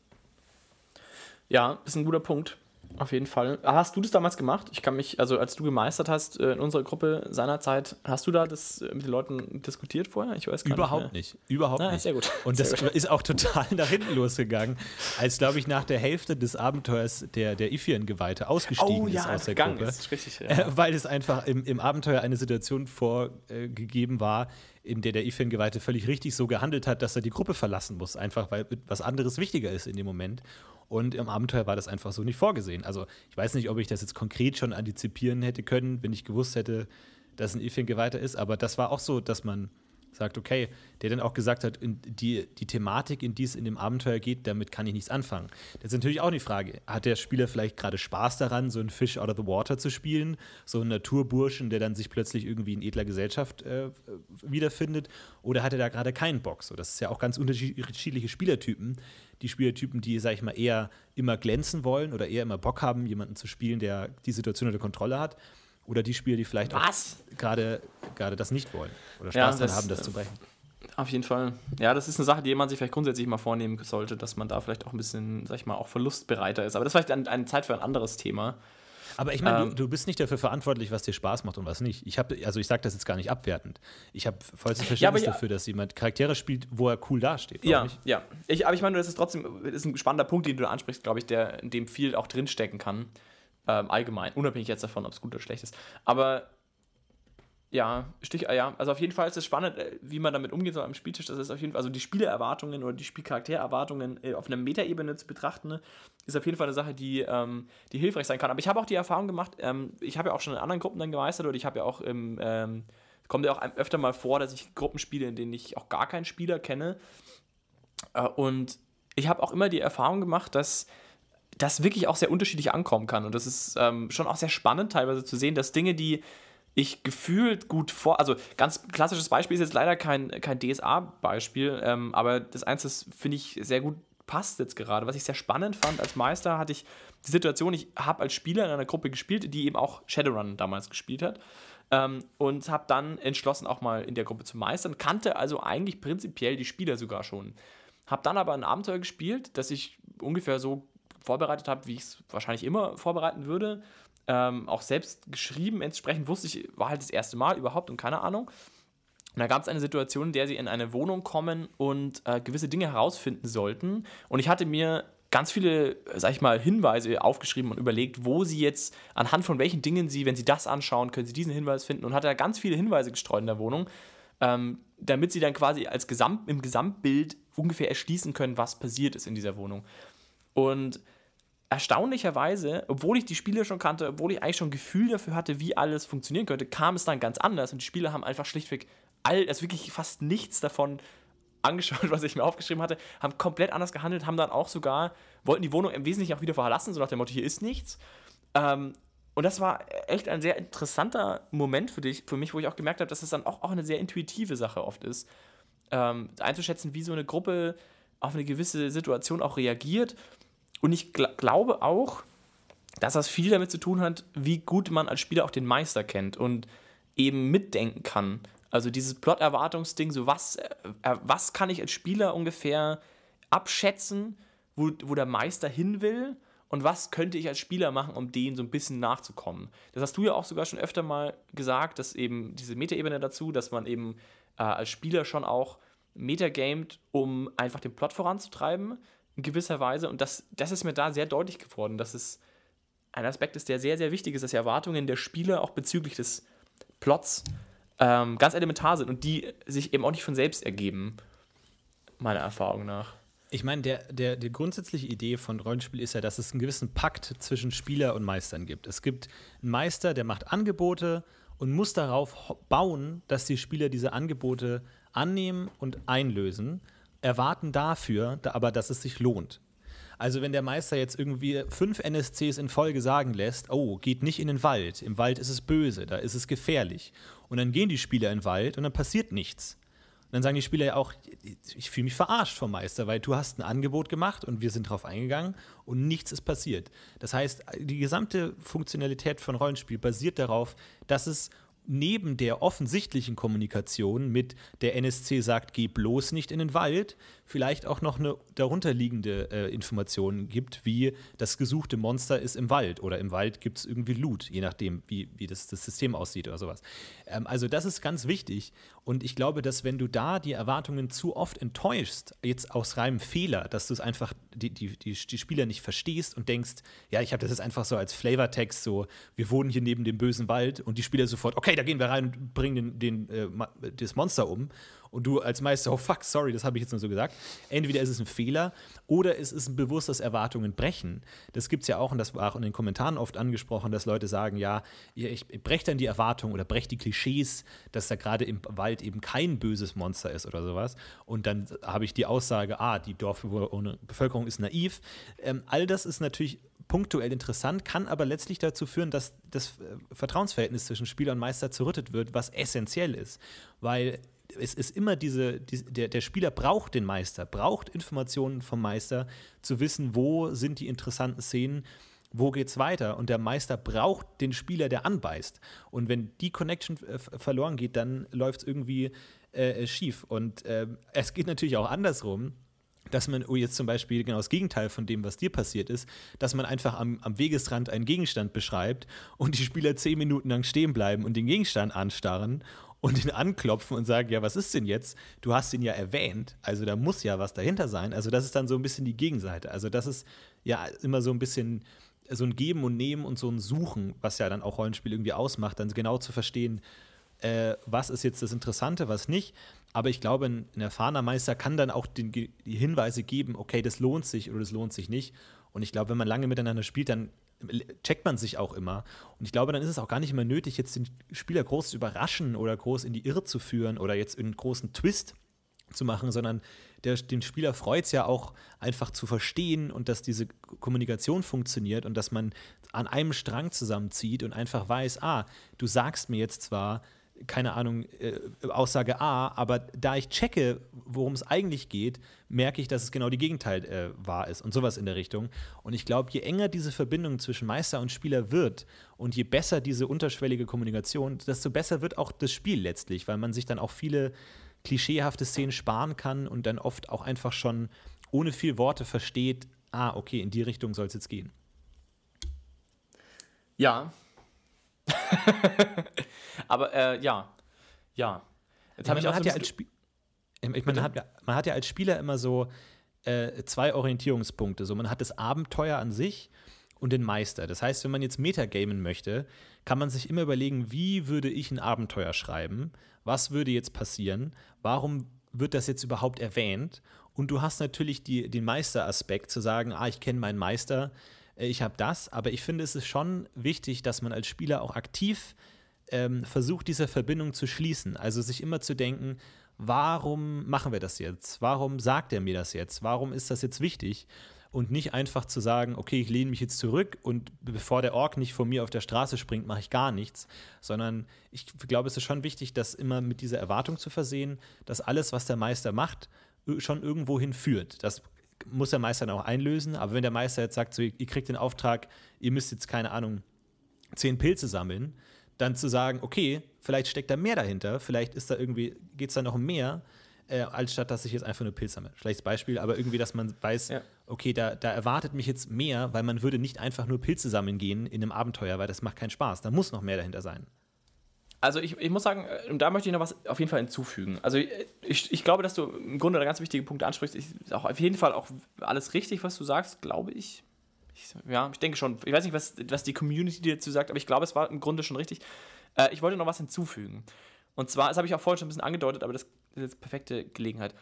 Ja, ist ein guter Punkt. Auf jeden Fall. Hast du das damals gemacht? Ich kann mich, also als du gemeistert hast äh, in unserer Gruppe seinerzeit, hast du da das äh, mit den Leuten diskutiert vorher? Ich weiß gar Überhaupt nicht. nicht. Überhaupt Na, nicht. Sehr gut. Und das gut. ist auch total nach hinten losgegangen, als, glaube ich, nach der Hälfte des Abenteuers der, der Ifian-Geweihte ausgestiegen oh, ja, ist aus der gegangen Gruppe. Ist, richtig, ja. Äh, weil es einfach im, im Abenteuer eine Situation vorgegeben war, in der der Ifian-Geweihte völlig richtig so gehandelt hat, dass er die Gruppe verlassen muss, einfach weil was anderes wichtiger ist in dem Moment. Und im Abenteuer war das einfach so nicht vorgesehen. Also ich weiß nicht, ob ich das jetzt konkret schon antizipieren hätte können, wenn ich gewusst hätte, dass ein Ifin-Geweihter ist, aber das war auch so, dass man sagt, okay, der dann auch gesagt hat, die, die Thematik, in die es in dem Abenteuer geht, damit kann ich nichts anfangen. Das ist natürlich auch die Frage, hat der Spieler vielleicht gerade Spaß daran, so einen Fish out of the water zu spielen, so einen Naturburschen, der dann sich plötzlich irgendwie in edler Gesellschaft äh, wiederfindet, oder hat er da gerade keinen Bock? So, das ist ja auch ganz unterschiedliche Spielertypen. Die Spielertypen, die, sag ich mal, eher immer glänzen wollen oder eher immer Bock haben, jemanden zu spielen, der die Situation unter Kontrolle hat oder die Spieler, die vielleicht gerade das nicht wollen oder Spaß Ja, daran haben, das äh, zu brechen. Auf jeden Fall. Ja, das ist eine Sache, die man sich vielleicht grundsätzlich mal vornehmen sollte, dass man da vielleicht auch ein bisschen, sag ich mal, auch verlustbereiter ist. Aber das ist vielleicht eine, Zeit für ein anderes Thema. Aber ich meine, ähm, du, du bist nicht dafür verantwortlich, was dir Spaß macht und was nicht. Ich habe, also ich sage das jetzt gar nicht abwertend. Ich habe vollstes Verständnis aber ja- dafür, dass jemand Charaktere spielt, wo er cool dasteht. Ja, ich. ja. Ich, aber ich meine, das ist trotzdem das ist ein spannender Punkt, den du ansprichst, glaube ich, der in dem viel auch drinstecken kann. Ähm, allgemein, unabhängig jetzt davon, ob es gut oder schlecht ist. Aber ja, Stich, äh, ja, also auf jeden Fall ist es spannend, äh, wie man damit umgeht so am Spieltisch. Das ist auf jeden Fall, also die Spielererwartungen oder die Spielcharaktererwartungen äh, auf einer Metaebene zu betrachten, ne, ist auf jeden Fall eine Sache, die, ähm, die hilfreich sein kann. Aber ich habe auch die Erfahrung gemacht, ähm, ich habe ja auch schon in anderen Gruppen dann gemeistert oder ich habe ja auch im, ähm, kommt ja auch öfter mal vor, dass ich Gruppen spiele, in denen ich auch gar keinen Spieler kenne. Und ich habe auch immer die Erfahrung gemacht, dass das wirklich auch sehr unterschiedlich ankommen kann. Und das ist ähm, schon auch sehr spannend, teilweise zu sehen, dass Dinge, die ich gefühlt gut vor. Also, ganz klassisches Beispiel ist jetzt leider kein, kein DSA-Beispiel, ähm, aber das eins, das finde ich sehr gut passt jetzt gerade. Was ich sehr spannend fand als Meister, hatte ich die Situation, ich habe als Spieler in einer Gruppe gespielt, die eben auch Shadowrun damals gespielt hat. Ähm, und habe dann entschlossen, auch mal in der Gruppe zu meistern. Kannte also eigentlich prinzipiell die Spieler sogar schon. Habe dann aber ein Abenteuer gespielt, das ich ungefähr so vorbereitet habe, wie ich es wahrscheinlich immer vorbereiten würde. Ähm, auch selbst geschrieben, entsprechend wusste ich, war halt das erste Mal überhaupt und keine Ahnung. Und da gab es eine Situation, in der sie in eine Wohnung kommen und äh, gewisse Dinge herausfinden sollten. Und ich hatte mir ganz viele, sag ich mal, Hinweise aufgeschrieben und überlegt, wo sie jetzt, anhand von welchen Dingen sie, wenn sie das anschauen, können sie diesen Hinweis finden. Und hatte da ganz viele Hinweise gestreut in der Wohnung, ähm, damit sie dann quasi als Gesamt, im Gesamtbild ungefähr erschließen können, was passiert ist in dieser Wohnung. Und erstaunlicherweise, obwohl ich die Spiele schon kannte, obwohl ich eigentlich schon ein Gefühl dafür hatte, wie alles funktionieren könnte, kam es dann ganz anders und die Spieler haben einfach schlichtweg all, also wirklich fast nichts davon angeschaut, was ich mir aufgeschrieben hatte, haben komplett anders gehandelt, haben dann auch sogar, wollten die Wohnung im Wesentlichen auch wieder verlassen, so nach dem Motto, hier ist nichts. Ähm, und das war echt ein sehr interessanter Moment für dich, für mich, wo ich auch gemerkt habe, dass es dann auch, auch eine sehr intuitive Sache oft ist, ähm, einzuschätzen, wie so eine Gruppe auf eine gewisse Situation auch reagiert. Und ich gl glaube auch, dass das viel damit zu tun hat, wie gut man als Spieler auch den Meister kennt und eben mitdenken kann. Also dieses Plot-Erwartungsding, so was, äh, äh, was kann ich als Spieler ungefähr abschätzen, wo, wo der Meister hin will und was könnte ich als Spieler machen, um denen so ein bisschen nachzukommen. Das hast du ja auch sogar schon öfter mal gesagt, dass eben diese Metaebene dazu, dass man eben äh, als Spieler schon auch metagamed, um einfach den Plot voranzutreiben, in gewisser Weise. Und das, das ist mir da sehr deutlich geworden, dass es ein Aspekt ist, der sehr, sehr wichtig ist, dass die Erwartungen der Spieler auch bezüglich des Plots ähm, ganz elementar sind und die sich eben auch nicht von selbst ergeben, meiner Erfahrung nach. Ich meine, der, der, die grundsätzliche Idee von Rollenspiel ist ja, dass es einen gewissen Pakt zwischen Spieler und Meistern gibt. Es gibt einen Meister, der macht Angebote und muss darauf bauen, dass die Spieler diese Angebote annehmen und einlösen, erwarten dafür aber, dass es sich lohnt. Also wenn der Meister jetzt irgendwie fünf NSCs in Folge sagen lässt, oh, geht nicht in den Wald, im Wald ist es böse, da ist es gefährlich. Und dann gehen die Spieler in den Wald und dann passiert nichts dann sagen die Spieler ja auch, ich fühle mich verarscht vom Meister, weil du hast ein Angebot gemacht und wir sind darauf eingegangen und nichts ist passiert. Das heißt, die gesamte Funktionalität von Rollenspiel basiert darauf, dass es neben der offensichtlichen Kommunikation mit der NSC sagt, geh bloß nicht in den Wald, vielleicht auch noch eine darunterliegende äh, Information gibt, wie das gesuchte Monster ist im Wald oder im Wald gibt es irgendwie Loot, je nachdem, wie, wie das, das System aussieht oder sowas. Ähm, also das ist ganz wichtig und ich glaube, dass wenn du da die Erwartungen zu oft enttäuschst, jetzt aus reinem Fehler, dass du es einfach die, die, die, die, Spieler nicht verstehst und denkst, ja, ich habe das jetzt einfach so als Flavortext, so, wir wohnen hier neben dem bösen Wald und die Spieler sofort, okay, da gehen wir rein und bringen den, den äh, das Monster um und du als Meister, oh fuck, sorry, das habe ich jetzt nur so gesagt. Entweder ist es ein Fehler oder es ist ein bewusstes Erwartungen brechen. Das gibt es ja auch, und das war auch in den Kommentaren oft angesprochen, dass Leute sagen, ja, ich breche dann die Erwartungen oder breche die Klischees, dass da gerade im Wald eben kein böses Monster ist oder sowas. Und dann habe ich die Aussage, ah, die Dorfbevölkerung ist naiv. Ähm, all das ist natürlich punktuell interessant, kann aber letztlich dazu führen, dass das äh, Vertrauensverhältnis zwischen Spieler und Meister zerrüttet wird, was essentiell ist. Weil es ist immer diese, die, der, der Spieler braucht den Meister, braucht Informationen vom Meister, zu wissen, wo sind die interessanten Szenen, wo geht's weiter. Und der Meister braucht den Spieler, der anbeißt. Und wenn die Connection äh, verloren geht, dann läuft es irgendwie äh, schief. Und äh, es geht natürlich auch andersrum dass man, oh jetzt zum Beispiel genau das Gegenteil von dem, was dir passiert ist, dass man einfach am, am, Wegesrand einen Gegenstand beschreibt und die Spieler zehn Minuten lang stehen bleiben und den Gegenstand anstarren und ihn anklopfen und sagen, ja, was ist denn jetzt? Du hast ihn ja erwähnt, also da muss ja was dahinter sein. Also das ist dann so ein bisschen die Gegenseite. Also das ist ja immer so ein bisschen so ein Geben und Nehmen und so ein Suchen, was ja dann auch Rollenspiel irgendwie ausmacht, dann genau zu verstehen, äh, was ist jetzt das Interessante, was nicht. Aber ich glaube, ein, ein erfahrener Meister kann dann auch den, die Hinweise geben, okay, das lohnt sich oder das lohnt sich nicht. Und ich glaube, wenn man lange miteinander spielt, dann checkt man sich auch immer. Und ich glaube, dann ist es auch gar nicht immer nötig, jetzt den Spieler groß zu überraschen oder groß in die Irre zu führen oder jetzt einen großen Twist zu machen, sondern der, den Spieler freut es ja auch einfach zu verstehen und dass diese Kommunikation funktioniert und dass man an einem Strang zusammenzieht und einfach weiß, ah, du sagst mir jetzt zwar, keine Ahnung, äh, Aussage A, aber da ich checke, worum es eigentlich geht, merke ich, dass es genau die Gegenteil äh, wahr ist und sowas in der Richtung. Und ich glaube, je enger diese Verbindung zwischen Meister und Spieler wird und je besser diese unterschwellige Kommunikation, desto besser wird auch das Spiel letztlich, weil man sich dann auch viele klischeehafte Szenen sparen kann und dann oft auch einfach schon ohne viel Worte versteht, ah, okay, in die Richtung soll es jetzt gehen. Ja, Aber äh, ja, ja. Jetzt habe ich, auch so ja als ich meine, man hat, man hat ja als Spieler immer so äh, zwei Orientierungspunkte. So, man hat das Abenteuer an sich und den Meister. Das heißt, wenn man jetzt Metagamen möchte, kann man sich immer überlegen, wie würde ich ein Abenteuer schreiben? Was würde jetzt passieren? Warum wird das jetzt überhaupt erwähnt? Und du hast natürlich die, den Meisteraspekt zu sagen, ah, ich kenne meinen Meister, ich habe das, aber ich finde, es ist schon wichtig, dass man als Spieler auch aktiv ähm, versucht, diese Verbindung zu schließen. Also sich immer zu denken, warum machen wir das jetzt? Warum sagt er mir das jetzt? Warum ist das jetzt wichtig? Und nicht einfach zu sagen, okay, ich lehne mich jetzt zurück und bevor der Ork nicht vor mir auf der Straße springt, mache ich gar nichts. Sondern ich glaube, es ist schon wichtig, das immer mit dieser Erwartung zu versehen, dass alles, was der Meister macht, schon irgendwo hinführt. Das muss der Meister dann auch einlösen. Aber wenn der Meister jetzt sagt, so, ihr kriegt den Auftrag, ihr müsst jetzt, keine Ahnung, zehn Pilze sammeln, dann zu sagen, okay, vielleicht steckt da mehr dahinter, vielleicht ist da irgendwie, geht es da noch um mehr, äh, als statt dass ich jetzt einfach nur Pilze sammle. Schlechtes Beispiel, aber irgendwie, dass man weiß, ja. okay, da, da erwartet mich jetzt mehr, weil man würde nicht einfach nur Pilze sammeln gehen in einem Abenteuer, weil das macht keinen Spaß. Da muss noch mehr dahinter sein. Also ich, ich muss sagen, äh, da möchte ich noch was auf jeden Fall hinzufügen. Also ich, ich glaube, dass du im Grunde da ganz wichtige Punkte ansprichst. Ich, auch auf jeden Fall auch alles richtig, was du sagst, glaube ich. ich. Ja, ich denke schon. Ich weiß nicht, was, was die Community dazu sagt, aber ich glaube, es war im Grunde schon richtig. Äh, ich wollte noch was hinzufügen. Und zwar, das habe ich auch vorhin schon ein bisschen angedeutet, aber das ist jetzt perfekte Gelegenheit.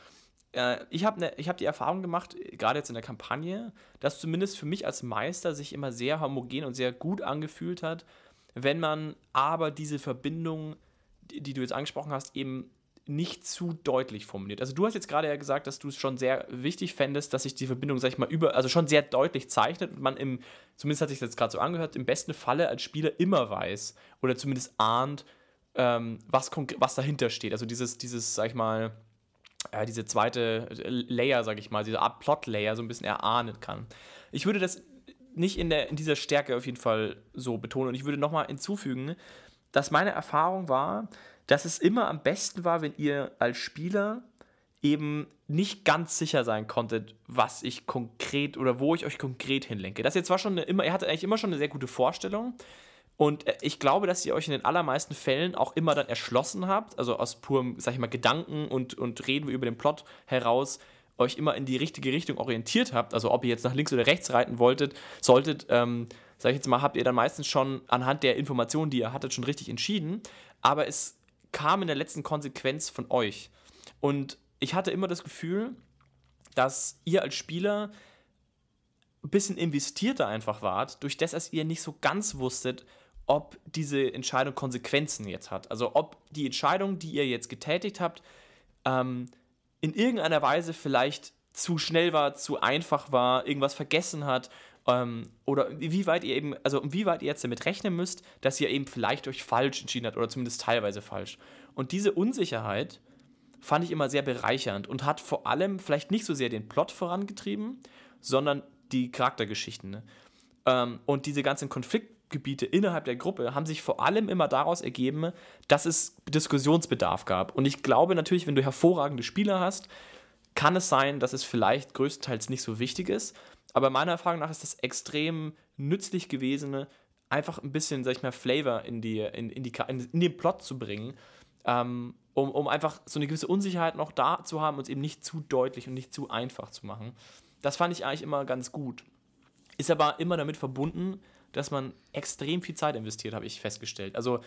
Äh, ich habe ne, hab die Erfahrung gemacht, gerade jetzt in der Kampagne, dass zumindest für mich als Meister sich immer sehr homogen und sehr gut angefühlt hat, wenn man aber diese Verbindung, die, du jetzt angesprochen hast, eben nicht zu deutlich formuliert. Also du hast jetzt gerade ja gesagt, dass du es schon sehr wichtig fändest, dass sich die Verbindung, sag ich mal, über, also schon sehr deutlich zeichnet und man im, zumindest hat sich das jetzt gerade so angehört, im besten Falle als Spieler immer weiß oder zumindest ahnt, ähm, was, was dahinter steht. Also dieses, dieses, sag ich mal, äh, diese zweite Layer, sag ich mal, diese Art Plot-Layer so ein bisschen erahnen kann. Ich würde das nicht in, der, in dieser Stärke auf jeden Fall so betonen. Und ich würde nochmal hinzufügen, dass meine Erfahrung war, dass es immer am besten war, wenn ihr als Spieler eben nicht ganz sicher sein konntet, was ich konkret oder wo ich euch konkret hinlenke. Das jetzt war schon eine, immer, ihr hattet eigentlich immer schon eine sehr gute Vorstellung. Und äh, ich glaube, dass ihr euch in den allermeisten Fällen auch immer dann erschlossen habt, also aus purem, sag ich mal, Gedanken und, und Reden über den Plot heraus, euch immer in die richtige Richtung orientiert habt, also ob ihr jetzt nach links oder rechts reiten wolltet, solltet, ähm, sag ich jetzt mal, habt ihr dann meistens schon anhand der Informationen, die ihr hattet, schon richtig entschieden. Aber es kam in der letzten Konsequenz von euch. Und ich hatte immer das Gefühl, dass ihr als Spieler ein bisschen investierter einfach wart, durch das, dass ihr nicht so ganz wusstet, ob diese Entscheidung Konsequenzen jetzt hat. Also ob die Entscheidung, die ihr jetzt getätigt habt, ähm, in irgendeiner Weise vielleicht zu schnell war, zu einfach war, irgendwas vergessen hat ähm, oder wie weit ihr eben, also wie weit ihr jetzt damit rechnen müsst, dass ihr eben vielleicht euch falsch entschieden habt oder zumindest teilweise falsch. Und diese Unsicherheit fand ich immer sehr bereichernd und hat vor allem vielleicht nicht so sehr den Plot vorangetrieben, sondern die Charaktergeschichten. Ne? Ähm, und diese ganzen Konfliktgebiete innerhalb der Gruppe haben sich vor allem immer daraus ergeben, dass es Diskussionsbedarf gab. Und ich glaube natürlich, wenn du hervorragende Spieler hast, kann es sein, dass es vielleicht größtenteils nicht so wichtig ist. Aber meiner Erfahrung nach ist das extrem nützlich gewesen, einfach ein bisschen, sag ich mal, Flavor in, die, in, in, die, in den Plot zu bringen, ähm, um, um einfach so eine gewisse Unsicherheit noch da zu haben und es eben nicht zu deutlich und nicht zu einfach zu machen. Das fand ich eigentlich immer ganz gut. Ist aber immer damit verbunden, dass man extrem viel Zeit investiert, habe ich festgestellt. Also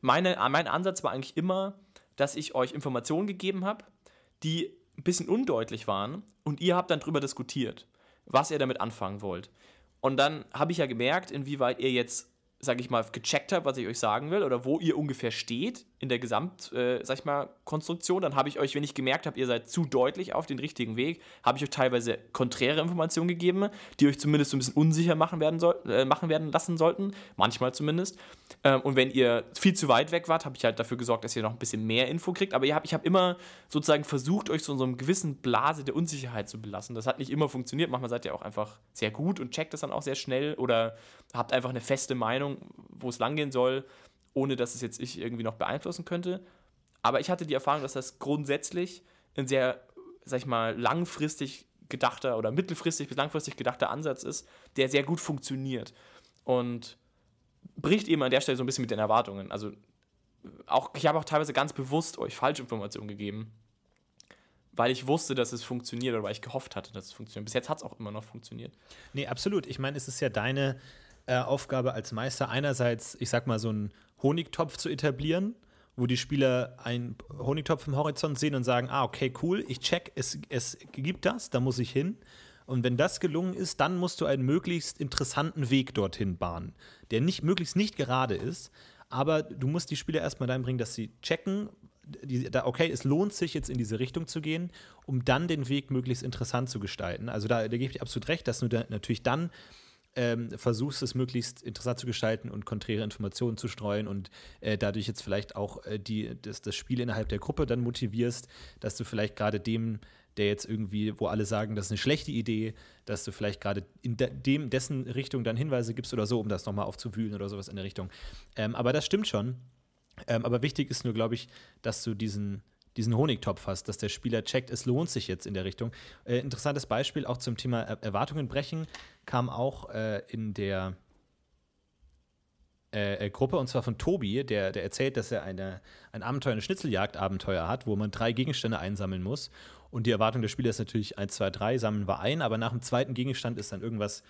meine, mein Ansatz war eigentlich immer, dass ich euch Informationen gegeben habe, die ein bisschen undeutlich waren und ihr habt dann darüber diskutiert, was ihr damit anfangen wollt. Und dann habe ich ja gemerkt, inwieweit ihr jetzt sage ich mal, gecheckt habe, was ich euch sagen will oder wo ihr ungefähr steht in der Gesamt, äh, sag ich mal, Konstruktion, dann habe ich euch, wenn ich gemerkt habe, ihr seid zu deutlich auf den richtigen Weg, habe ich euch teilweise konträre Informationen gegeben, die euch zumindest so ein bisschen unsicher machen werden, soll, äh, machen werden lassen sollten, manchmal zumindest. Ähm, und wenn ihr viel zu weit weg wart, habe ich halt dafür gesorgt, dass ihr noch ein bisschen mehr Info kriegt. Aber ich habe immer sozusagen versucht, euch so in so einem gewissen Blase der Unsicherheit zu belassen. Das hat nicht immer funktioniert. Manchmal seid ihr auch einfach sehr gut und checkt das dann auch sehr schnell oder habt einfach eine feste Meinung, wo es langgehen soll, ohne dass es jetzt ich irgendwie noch beeinflussen könnte. Aber ich hatte die Erfahrung, dass das grundsätzlich ein sehr, sag ich mal, langfristig gedachter oder mittelfristig bis langfristig gedachter Ansatz ist, der sehr gut funktioniert. Und bricht eben an der Stelle so ein bisschen mit den Erwartungen. Also auch, ich habe auch teilweise ganz bewusst euch Falschinformationen gegeben, weil ich wusste, dass es funktioniert oder weil ich gehofft hatte, dass es funktioniert. Bis jetzt hat es auch immer noch funktioniert. Nee, absolut. Ich meine, es ist ja deine äh, Aufgabe als Meister, einerseits, ich sag mal, so einen Honigtopf zu etablieren, wo die Spieler einen Honigtopf im Horizont sehen und sagen, ah, okay, cool, ich check, es, es gibt das, da muss ich hin. Und wenn das gelungen ist, dann musst du einen möglichst interessanten Weg dorthin bahnen, der nicht, möglichst nicht gerade ist, aber du musst die Spieler erstmal dahin bringen, dass sie checken, die, da, okay, es lohnt sich jetzt in diese Richtung zu gehen, um dann den Weg möglichst interessant zu gestalten. Also da, da gebe ich absolut recht, dass du da natürlich dann ähm, versuchst, es möglichst interessant zu gestalten und konträre Informationen zu streuen und äh, dadurch jetzt vielleicht auch äh, die, das, das Spiel innerhalb der Gruppe dann motivierst, dass du vielleicht gerade dem der jetzt irgendwie, wo alle sagen, das ist eine schlechte Idee, dass du vielleicht gerade in de dem, dessen Richtung dann Hinweise gibst oder so, um das nochmal aufzuwühlen oder sowas in der Richtung. Ähm, aber das stimmt schon. Ähm, aber wichtig ist nur, glaube ich, dass du diesen, diesen Honigtopf hast, dass der Spieler checkt, es lohnt sich jetzt in der Richtung. Äh, interessantes Beispiel auch zum Thema er Erwartungen brechen kam auch äh, in der äh, äh, Gruppe und zwar von Tobi, der, der erzählt, dass er eine, ein Abenteuer, eine Schnitzeljagd-Abenteuer hat, wo man drei Gegenstände einsammeln muss. Und die Erwartung des Spielers ist natürlich 1, 2, 3, sammeln wir ein, aber nach dem zweiten Gegenstand ist dann irgendwas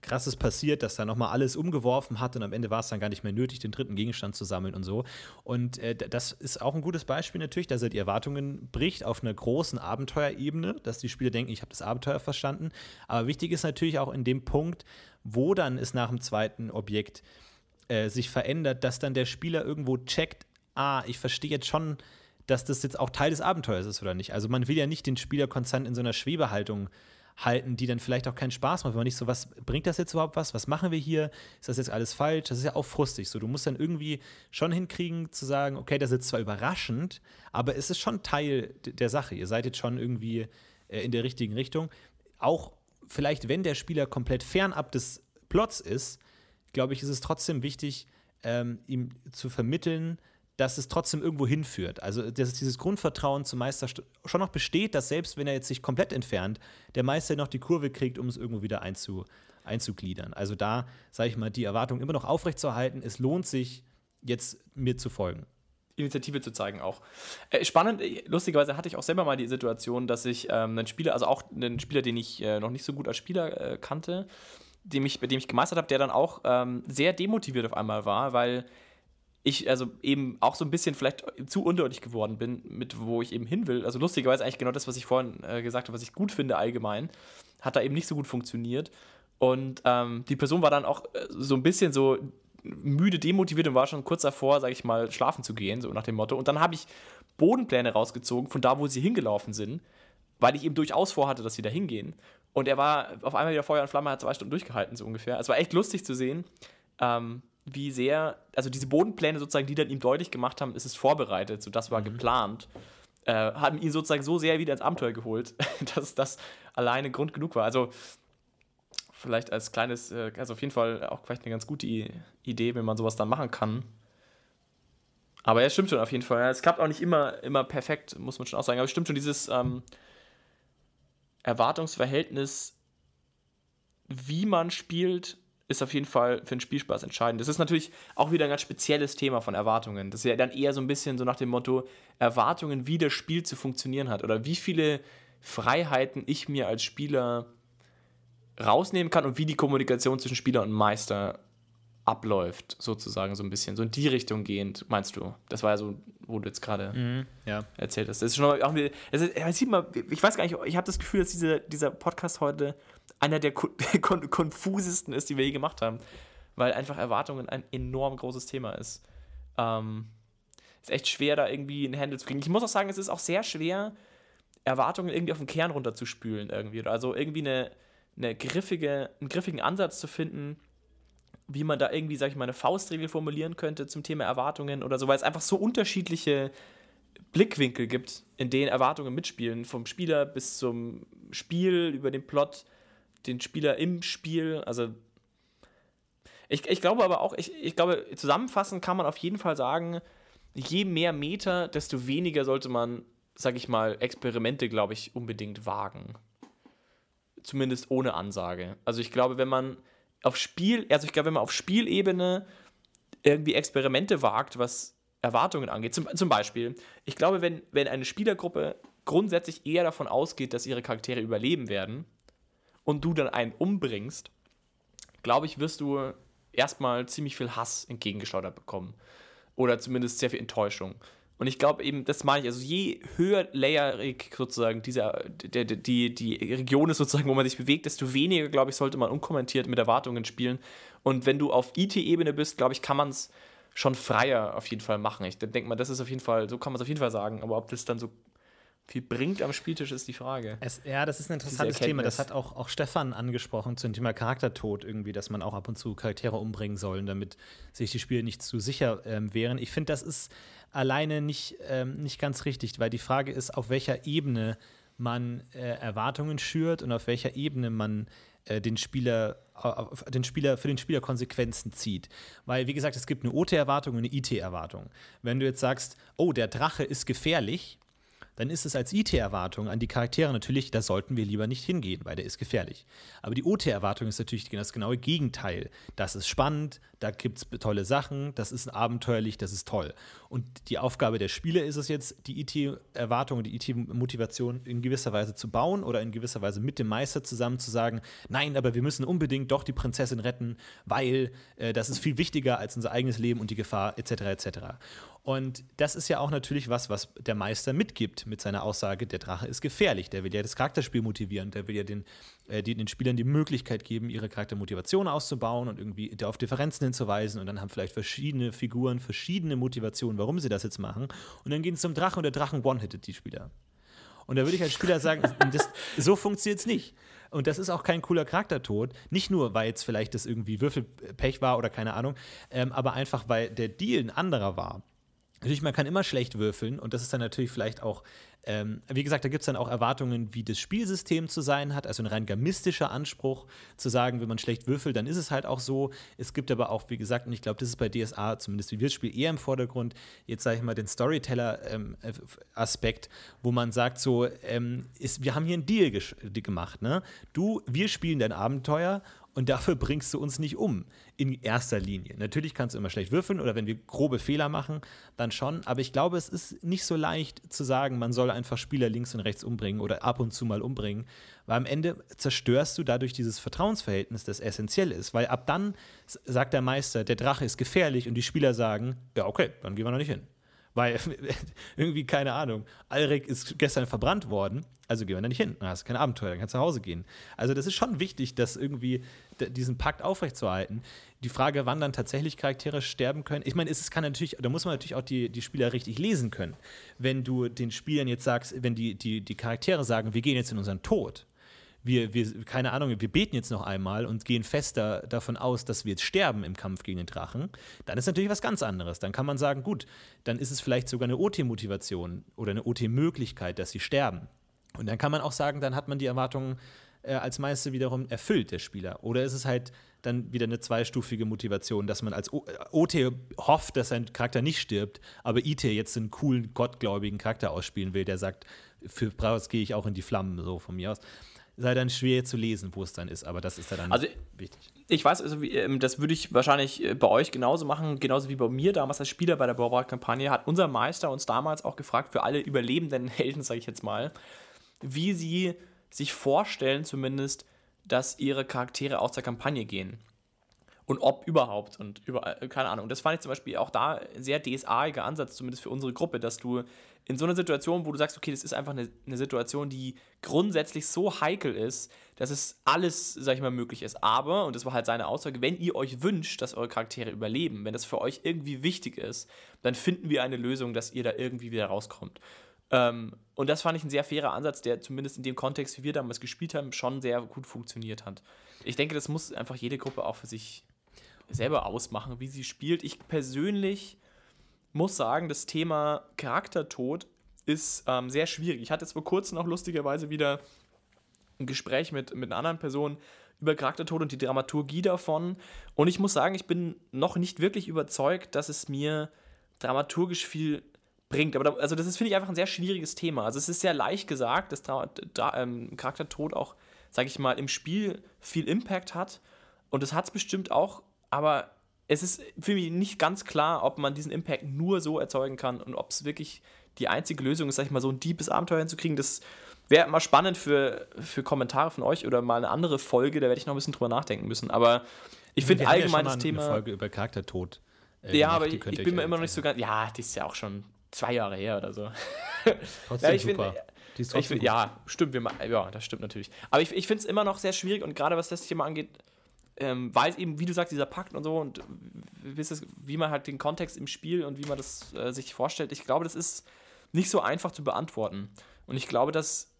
krasses passiert, dass er nochmal alles umgeworfen hat und am Ende war es dann gar nicht mehr nötig, den dritten Gegenstand zu sammeln und so. Und äh, das ist auch ein gutes Beispiel natürlich, dass er die Erwartungen bricht auf einer großen Abenteuerebene, dass die Spieler denken, ich habe das Abenteuer verstanden. Aber wichtig ist natürlich auch in dem Punkt, wo dann es nach dem zweiten Objekt äh, sich verändert, dass dann der Spieler irgendwo checkt, ah, ich verstehe jetzt schon, dass das jetzt auch Teil des Abenteuers ist oder nicht. Also man will ja nicht den Spieler konstant in so einer Schwebehaltung halten, die dann vielleicht auch keinen Spaß macht, wenn man nicht so, was bringt das jetzt überhaupt was? Was machen wir hier? Ist das jetzt alles falsch? Das ist ja auch frustig. So, du musst dann irgendwie schon hinkriegen zu sagen, okay, das ist jetzt zwar überraschend, aber es ist schon Teil der Sache. Ihr seid jetzt schon irgendwie äh, in der richtigen Richtung. Auch vielleicht, wenn der Spieler komplett fernab des Plots ist, glaube ich, ist es trotzdem wichtig, ähm, ihm zu vermitteln, dass es trotzdem irgendwo hinführt. Also, dass dieses Grundvertrauen zum Meister schon noch besteht, dass selbst wenn er jetzt sich komplett entfernt, der Meister noch die Kurve kriegt, um es irgendwo wieder einzu, einzugliedern. Also da, sage ich mal, die Erwartung immer noch aufrechtzuerhalten. Es lohnt sich, jetzt mir zu folgen. Initiative zu zeigen auch. Äh, spannend, äh, lustigerweise hatte ich auch selber mal die Situation, dass ich ähm, einen Spieler, also auch einen Spieler, den ich äh, noch nicht so gut als Spieler äh, kannte, dem ich, bei dem ich gemeistert habe, der dann auch ähm, sehr demotiviert auf einmal war, weil ich also eben auch so ein bisschen vielleicht zu undeutlich geworden bin, mit wo ich eben hin will. Also lustigerweise eigentlich genau das, was ich vorhin äh, gesagt habe, was ich gut finde allgemein, hat da eben nicht so gut funktioniert. Und ähm, die Person war dann auch äh, so ein bisschen so müde, demotiviert und war schon kurz davor, sage ich mal, schlafen zu gehen, so nach dem Motto. Und dann habe ich Bodenpläne rausgezogen von da, wo sie hingelaufen sind, weil ich eben durchaus vorhatte, dass sie da hingehen. Und er war auf einmal wieder Feuer und Flamme, hat zwei Stunden durchgehalten, so ungefähr. Es war echt lustig zu sehen, ähm, wie sehr, also diese Bodenpläne sozusagen, die dann ihm deutlich gemacht haben, ist es vorbereitet, so das war mhm. geplant, äh, haben ihn sozusagen so sehr wieder ins Abenteuer geholt, dass das alleine Grund genug war. Also vielleicht als kleines, äh, also auf jeden Fall auch vielleicht eine ganz gute Idee, wenn man sowas dann machen kann. Aber ja, es stimmt schon auf jeden Fall. Es klappt auch nicht immer, immer perfekt, muss man schon auch sagen. Aber es stimmt schon, dieses ähm, Erwartungsverhältnis, wie man spielt, ist auf jeden Fall für den Spielspaß entscheidend. Das ist natürlich auch wieder ein ganz spezielles Thema von Erwartungen. Das ist ja dann eher so ein bisschen so nach dem Motto Erwartungen, wie das Spiel zu funktionieren hat oder wie viele Freiheiten ich mir als Spieler rausnehmen kann und wie die Kommunikation zwischen Spieler und Meister abläuft, sozusagen so ein bisschen, so in die Richtung gehend, meinst du? Das war ja so, wo du jetzt gerade mhm, ja. erzählt hast. Das ist schon auch ist, ich weiß gar nicht, ich habe das Gefühl, dass diese, dieser Podcast heute einer der kon konfusesten ist, die wir je gemacht haben, weil einfach Erwartungen ein enorm großes Thema ist. Ähm, ist echt schwer, da irgendwie einen Handel zu kriegen. Ich muss auch sagen, es ist auch sehr schwer, Erwartungen irgendwie auf den Kern runterzuspülen irgendwie. Also irgendwie eine, eine griffige, einen griffigen Ansatz zu finden, wie man da irgendwie, sag ich mal, eine Faustregel formulieren könnte zum Thema Erwartungen oder so, weil es einfach so unterschiedliche Blickwinkel gibt, in denen Erwartungen mitspielen, vom Spieler bis zum Spiel, über den Plot, den Spieler im Spiel. Also ich, ich glaube aber auch, ich, ich glaube, zusammenfassend kann man auf jeden Fall sagen, je mehr Meter, desto weniger sollte man, sag ich mal, Experimente, glaube ich, unbedingt wagen. Zumindest ohne Ansage. Also ich glaube, wenn man auf Spiel, also ich glaube, wenn man auf Spielebene irgendwie Experimente wagt, was Erwartungen angeht, zum, zum Beispiel, ich glaube, wenn, wenn eine Spielergruppe grundsätzlich eher davon ausgeht, dass ihre Charaktere überleben werden und du dann einen umbringst, glaube ich, wirst du erstmal ziemlich viel Hass entgegengeschleudert bekommen. Oder zumindest sehr viel Enttäuschung. Und ich glaube eben, das meine ich, also je höher layerig sozusagen dieser, der, die, die Region ist sozusagen, wo man sich bewegt, desto weniger, glaube ich, sollte man unkommentiert mit Erwartungen spielen. Und wenn du auf IT-Ebene bist, glaube ich, kann man es schon freier auf jeden Fall machen. Ich denke mal, das ist auf jeden Fall, so kann man es auf jeden Fall sagen. Aber ob das dann so viel bringt am Spieltisch, ist die Frage. Es, ja, das ist ein interessantes Thema. Das hat auch, auch Stefan angesprochen zum Thema Charaktertod irgendwie, dass man auch ab und zu Charaktere umbringen soll, damit sich die Spiele nicht zu sicher ähm, wären. Ich finde, das ist alleine nicht, ähm, nicht ganz richtig, weil die Frage ist, auf welcher Ebene man äh, Erwartungen schürt und auf welcher Ebene man äh, den Spieler, äh, den Spieler für den Spieler Konsequenzen zieht. Weil, wie gesagt, es gibt eine OT-Erwartung und eine IT-Erwartung. Wenn du jetzt sagst, oh, der Drache ist gefährlich, dann ist es als IT-Erwartung an die Charaktere natürlich, da sollten wir lieber nicht hingehen, weil der ist gefährlich. Aber die OT-Erwartung ist natürlich das genaue Gegenteil. Das ist spannend, da gibt es tolle Sachen, das ist abenteuerlich, das ist toll. Und die Aufgabe der Spieler ist es jetzt, die IT-Erwartung, die IT-Motivation in gewisser Weise zu bauen oder in gewisser Weise mit dem Meister zusammen zu sagen, nein, aber wir müssen unbedingt doch die Prinzessin retten, weil äh, das ist viel wichtiger als unser eigenes Leben und die Gefahr etc. etc. Und das ist ja auch natürlich was, was der Meister mitgibt mit seiner Aussage, der Drache ist gefährlich. Der will ja das Charakterspiel motivieren, der will ja den, äh, den, Spielern die Möglichkeit geben, ihre Charaktermotivation auszubauen und irgendwie auf Differenzen hinzuweisen. Und dann haben vielleicht verschiedene Figuren verschiedene Motivationen, warum sie das jetzt machen. Und dann gehen sie zum Drachen und der Drachen one-hittet die Spieler. Und da würde ich als Spieler sagen, das, so funktioniert es nicht. Und das ist auch kein cooler Charaktertod. Nicht nur, weil jetzt vielleicht das irgendwie Würfelpech war oder keine Ahnung, ähm, aber einfach, weil der Deal ein anderer war. Natürlich, man kann immer schlecht würfeln und das ist dann natürlich vielleicht auch, ähm, wie gesagt, da gibt es dann auch Erwartungen, wie das Spielsystem zu sein hat, also ein rein gamistischer Anspruch, zu sagen, wenn man schlecht würfelt, dann ist es halt auch so. Es gibt aber auch, wie gesagt, und ich glaube, das ist bei DSA, zumindest wie wir Spiel, eher im Vordergrund, jetzt sage ich mal den Storyteller-Aspekt, ähm, wo man sagt, so, ähm, ist, wir haben hier einen Deal gemacht, ne? Du, wir spielen dein Abenteuer und dafür bringst du uns nicht um in erster Linie. Natürlich kannst du immer schlecht würfeln oder wenn wir grobe Fehler machen, dann schon. Aber ich glaube, es ist nicht so leicht zu sagen, man soll einfach Spieler links und rechts umbringen oder ab und zu mal umbringen, weil am Ende zerstörst du dadurch dieses Vertrauensverhältnis, das essentiell ist. Weil ab dann sagt der Meister, der Drache ist gefährlich und die Spieler sagen, ja, okay, dann gehen wir noch nicht hin. Weil irgendwie, keine Ahnung, Alrik ist gestern verbrannt worden, also gehen wir da nicht hin. Dann hast du kein Abenteuer, dann kannst du nach Hause gehen. Also, das ist schon wichtig, das irgendwie diesen Pakt aufrechtzuerhalten. Die Frage, wann dann tatsächlich Charaktere sterben können. Ich meine, es kann natürlich, da muss man natürlich auch die, die Spieler richtig lesen können. Wenn du den Spielern jetzt sagst, wenn die, die, die Charaktere sagen, wir gehen jetzt in unseren Tod, wir, wir, keine Ahnung, wir beten jetzt noch einmal und gehen fester davon aus, dass wir jetzt sterben im Kampf gegen den Drachen, dann ist natürlich was ganz anderes. Dann kann man sagen, gut, dann ist es vielleicht sogar eine OT-Motivation oder eine OT-Möglichkeit, dass sie sterben. Und dann kann man auch sagen, dann hat man die Erwartungen äh, als Meister wiederum erfüllt, der Spieler. Oder ist es halt dann wieder eine zweistufige Motivation, dass man als o OT hofft, dass sein Charakter nicht stirbt, aber IT jetzt einen coolen, gottgläubigen Charakter ausspielen will, der sagt, für Braus gehe ich auch in die Flammen, so von mir aus sei dann schwer zu lesen, wo es dann ist, aber das ist ja dann also, wichtig. Ich weiß, also, ähm, das würde ich wahrscheinlich äh, bei euch genauso machen, genauso wie bei mir damals als Spieler bei der Bauer-Kampagne, hat unser Meister uns damals auch gefragt, für alle überlebenden Helden, sage ich jetzt mal, wie sie sich vorstellen zumindest, dass ihre Charaktere aus der Kampagne gehen. Und ob überhaupt und überall, äh, keine Ahnung. Das fand ich zum Beispiel auch da ein sehr DSA-iger Ansatz, zumindest für unsere Gruppe, dass du in so einer Situation, wo du sagst, okay, das ist einfach eine, eine Situation, die grundsätzlich so heikel ist, dass es alles, sag ich mal, möglich ist. Aber, und das war halt seine Aussage, wenn ihr euch wünscht, dass eure Charaktere überleben, wenn das für euch irgendwie wichtig ist, dann finden wir eine Lösung, dass ihr da irgendwie wieder rauskommt. Ähm, und das fand ich ein sehr fairer Ansatz, der zumindest in dem Kontext, wie wir damals gespielt haben, schon sehr gut funktioniert hat. Ich denke, das muss einfach jede Gruppe auch für sich selber ausmachen, wie sie spielt. Ich persönlich muss sagen, das Thema Charaktertod ist ähm, sehr schwierig. Ich hatte jetzt vor kurzem noch lustigerweise wieder ein Gespräch mit, mit einer anderen Person über Charaktertod und die Dramaturgie davon. Und ich muss sagen, ich bin noch nicht wirklich überzeugt, dass es mir dramaturgisch viel bringt. Aber da, also das ist, finde ich, einfach ein sehr schwieriges Thema. Also es ist sehr leicht gesagt, dass Dra Dra ähm, Charaktertod auch, sage ich mal, im Spiel viel Impact hat. Und das hat es bestimmt auch, aber es ist für mich nicht ganz klar, ob man diesen Impact nur so erzeugen kann und ob es wirklich die einzige Lösung ist, sag ich mal, so ein deepes Abenteuer hinzukriegen. Das wäre mal spannend für, für Kommentare von euch oder mal eine andere Folge, da werde ich noch ein bisschen drüber nachdenken müssen. Aber ich finde allgemein ja das Thema. Eine Folge über Charaktertod. Äh, ja, aber ich, ich bin mir immer noch nicht so ganz. Ja, die ist ja auch schon zwei Jahre her oder so. Trotzdem ja, super. Find, ich find, ja, stimmt, wir, ja, das stimmt natürlich. Aber ich, ich finde es immer noch sehr schwierig und gerade was das Thema angeht, ähm, weil es eben, wie du sagst, dieser Pakt und so und wie man halt den Kontext im Spiel und wie man das äh, sich vorstellt, ich glaube, das ist nicht so einfach zu beantworten. Und ich glaube, dass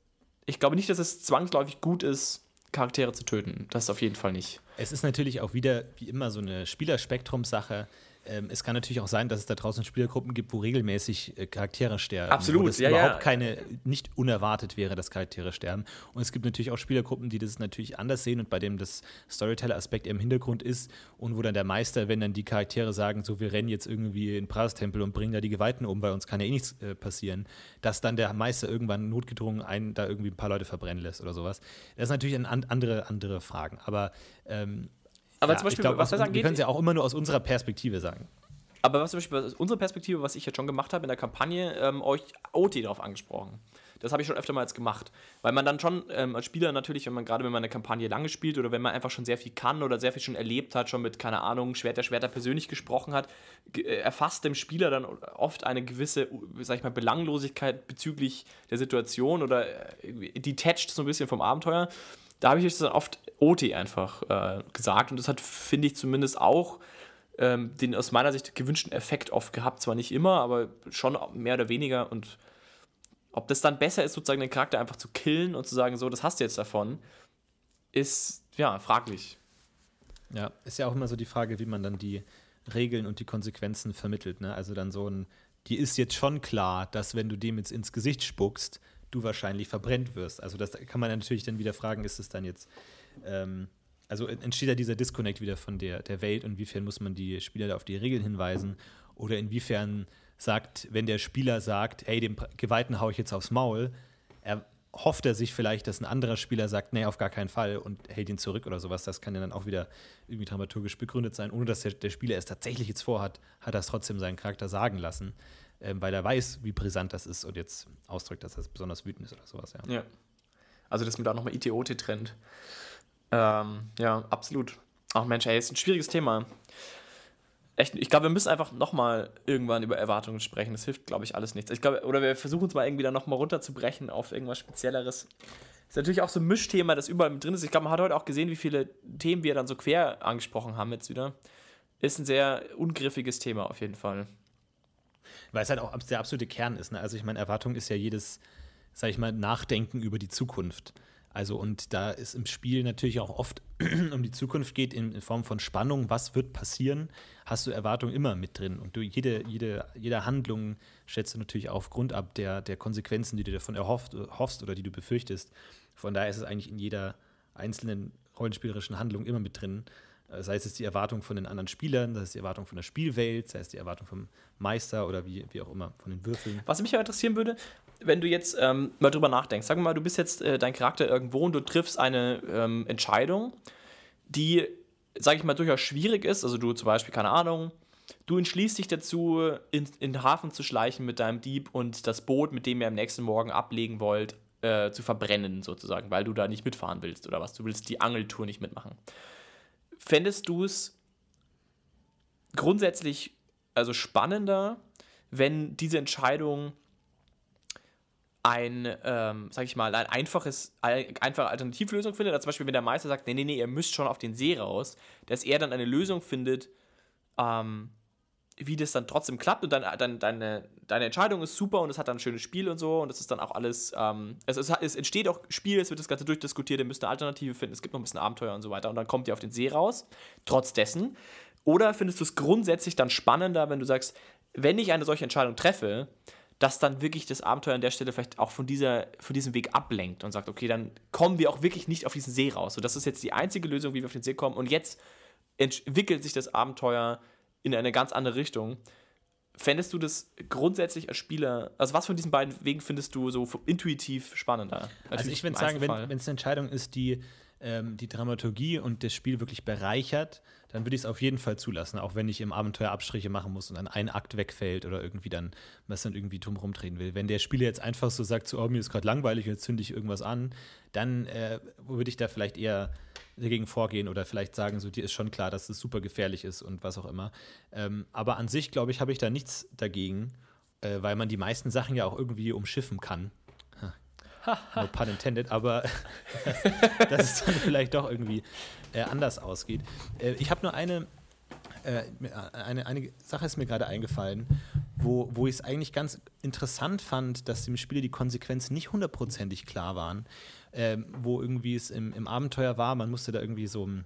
ich glaube nicht, dass es zwangsläufig gut ist, Charaktere zu töten. Das auf jeden Fall nicht. Es ist natürlich auch wieder, wie immer, so eine Spielerspektrum-Sache. Ähm, es kann natürlich auch sein, dass es da draußen Spielergruppen gibt, wo regelmäßig äh, Charaktere sterben. Absolut, wo das ja, überhaupt ja. keine, nicht unerwartet wäre, dass Charaktere sterben. Und es gibt natürlich auch Spielergruppen, die das natürlich anders sehen und bei dem das Storyteller-Aspekt eher im Hintergrund ist und wo dann der Meister, wenn dann die Charaktere sagen, so wir rennen jetzt irgendwie in den Prastempel und bringen da die Geweihten um, weil uns kann ja eh nichts äh, passieren, dass dann der Meister irgendwann notgedrungen einen da irgendwie ein paar Leute verbrennen lässt oder sowas. Das ist natürlich ein, an, andere, andere Fragen. Aber ähm, Aber ja, zum Beispiel, glaub, was das wir können angeht, es ja auch immer nur aus unserer Perspektive sagen. aber was zum Beispiel aus unserer Perspektive, was ich jetzt schon gemacht habe in der Kampagne, ähm, euch OT darauf angesprochen. Das habe ich schon öfter mal jetzt gemacht. Weil man dann schon ähm, als Spieler natürlich, wenn man gerade wenn man eine Kampagne lange spielt oder wenn man einfach schon sehr viel kann oder sehr viel schon erlebt hat, schon mit, keine Ahnung, Schwert der Schwerter persönlich gesprochen hat, äh, erfasst dem Spieler dann oft eine gewisse, sag ich mal, Belanglosigkeit bezüglich der Situation oder äh, detached so ein bisschen vom Abenteuer. Da habe ich jetzt dann oft OT einfach äh, gesagt und das hat, finde ich, zumindest auch ähm, den aus meiner Sicht gewünschten Effekt oft gehabt. Zwar nicht immer, aber schon mehr oder weniger. Und ob das dann besser ist, sozusagen den Charakter einfach zu killen und zu sagen, so, das hast du jetzt davon, ist ja fraglich. Ja, ist ja auch immer so die Frage, wie man dann die Regeln und die Konsequenzen vermittelt. Ne? Also dann so ein, die ist jetzt schon klar, dass wenn du dem jetzt ins Gesicht spuckst, du wahrscheinlich verbrennt wirst. Also das kann man natürlich dann wieder fragen, ist es dann jetzt, ähm, also entsteht da dieser Disconnect wieder von der, der Welt inwiefern muss man die Spieler da auf die Regeln hinweisen oder inwiefern sagt, wenn der Spieler sagt, hey, dem Geweihten hau ich jetzt aufs Maul, er hofft er sich vielleicht, dass ein anderer Spieler sagt, nee, auf gar keinen Fall und hält ihn zurück oder sowas. Das kann ja dann auch wieder irgendwie dramaturgisch begründet sein, ohne dass der, der Spieler es tatsächlich jetzt vorhat, hat er es trotzdem seinen Charakter sagen lassen, ähm, weil er weiß, wie brisant das ist und jetzt ausdrückt, dass er besonders wütend ist oder sowas. Ja. Ja. Also, dass man da nochmal ITOT trennt. Ähm, ja, absolut. Ach Mensch, ey, ist ein schwieriges Thema. Echt, ich glaube, wir müssen einfach nochmal irgendwann über Erwartungen sprechen. Das hilft, glaube ich, alles nichts. Ich glaube, oder wir versuchen es mal irgendwie dann nochmal runterzubrechen auf irgendwas Spezielleres. Ist natürlich auch so ein Mischthema, das überall mit drin ist. Ich glaube, man hat heute auch gesehen, wie viele Themen wir dann so quer angesprochen haben jetzt wieder. Ist ein sehr ungriffiges Thema auf jeden Fall. Weil es halt auch der absolute Kern ist. Ne? Also ich meine, Erwartung ist ja jedes, sag ich mal, Nachdenken über die Zukunft. Also und da ist im Spiel natürlich auch oft um die Zukunft geht in, Form von Spannung, was wird passieren, hast du Erwartungen immer mit drin. Und du jede, jede, jede Handlung schätzt du natürlich aufgrund ab der, der Konsequenzen, die du davon erhofft, hoffst oder die du befürchtest. Von daher ist es eigentlich in jeder einzelnen rollenspielerischen Handlung immer mit drin. Äh, Sei es die Erwartung von den anderen Spielern, sei es die Erwartung von der Spielwelt, sei es die Erwartung vom Meister oder wie, wie auch immer, von den Würfeln. Was mich aber interessieren würde, wenn du jetzt ähm, mal drüber nachdenkst, wir mal, du bist jetzt äh, dein Charakter irgendwo und du triffst eine ähm, Entscheidung, die, sage ich mal, durchaus schwierig ist. Also du zum Beispiel, keine Ahnung, du entschließt dich dazu, in, in den Hafen zu schleichen mit deinem Dieb und das Boot, mit dem ihr am nächsten Morgen ablegen wollt, äh, zu verbrennen sozusagen, weil du da nicht mitfahren willst oder was. Du willst die Angeltour nicht mitmachen. Fändest du es grundsätzlich also spannender, wenn diese Entscheidung ein, ähm, sag ich mal, ein einfaches, ein, einfache Alternativlösung findet. Also zum Beispiel, wenn der Meister sagt, nee, nee, nee, ihr müsst schon auf den See raus, dass er dann eine Lösung findet, ähm, wie das dann trotzdem klappt und dann, dann deine, deine Entscheidung ist super und es hat dann ein schönes Spiel und so und es ist dann auch alles, ähm, es, es, es entsteht auch Spiel, es wird das Ganze durchdiskutiert, ihr müsst eine Alternative finden, es gibt noch ein bisschen Abenteuer und so weiter und dann kommt ihr auf den See raus, trotz dessen. Oder findest du es grundsätzlich dann spannender, wenn du sagst, wenn ich eine solche Entscheidung treffe, dass dann wirklich das Abenteuer an der Stelle vielleicht auch von, dieser, von diesem Weg ablenkt und sagt, okay, dann kommen wir auch wirklich nicht auf diesen See raus. So, das ist jetzt die einzige Lösung, wie wir auf den See kommen. Und jetzt entwickelt sich das Abenteuer in eine ganz andere Richtung. Fändest du das grundsätzlich als Spieler, also was von diesen beiden Wegen findest du so intuitiv spannender? Also Natürlich ich würde sagen, wenn es eine Entscheidung ist, die ähm, die Dramaturgie und das Spiel wirklich bereichert, dann würde ich es auf jeden Fall zulassen, auch wenn ich im Abenteuer Abstriche machen muss und dann ein Akt wegfällt oder irgendwie dann was dann irgendwie drum rumdrehen will. Wenn der Spieler jetzt einfach so sagt, so, oh, mir ist gerade langweilig und jetzt zünde ich irgendwas an, dann äh, würde ich da vielleicht eher dagegen vorgehen oder vielleicht sagen, so dir ist schon klar, dass es super gefährlich ist und was auch immer. Ähm, aber an sich, glaube ich, habe ich da nichts dagegen, äh, weil man die meisten Sachen ja auch irgendwie umschiffen kann. No pun intended, aber dass es dann vielleicht doch irgendwie äh, anders ausgeht. Äh, ich habe nur eine, äh, eine, eine Sache ist mir gerade eingefallen, wo, wo ich es eigentlich ganz interessant fand, dass dem Spieler die Konsequenzen nicht hundertprozentig klar waren, ähm, wo irgendwie es im, im Abenteuer war, man musste da irgendwie so ein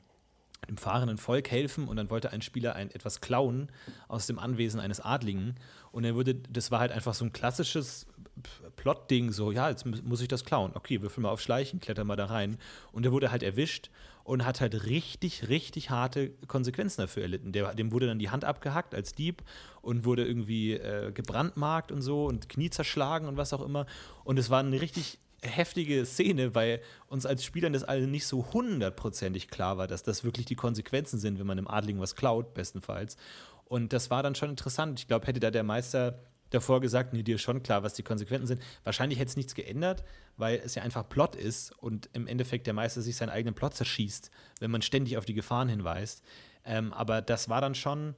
dem fahrenden Volk helfen und dann wollte ein Spieler ein, etwas klauen aus dem Anwesen eines Adligen und er würde, das war halt einfach so ein klassisches Plot-Ding, so, ja, jetzt muss ich das klauen. Okay, würfel mal auf Schleichen, kletter mal da rein. Und er wurde halt erwischt und hat halt richtig, richtig harte Konsequenzen dafür erlitten. Der, dem wurde dann die Hand abgehackt als Dieb und wurde irgendwie äh, gebrandmarkt und so und Knie zerschlagen und was auch immer. Und es war eine richtig heftige Szene, weil uns als Spielern das alle nicht so hundertprozentig klar war, dass das wirklich die Konsequenzen sind, wenn man einem Adligen was klaut, bestenfalls. Und das war dann schon interessant. Ich glaube, hätte da der Meister davor gesagt, nee, dir ist schon klar, was die Konsequenzen sind. Wahrscheinlich hätte es nichts geändert, weil es ja einfach Plot ist und im Endeffekt der Meister sich seinen eigenen Plot zerschießt, wenn man ständig auf die Gefahren hinweist. Ähm, aber das war dann schon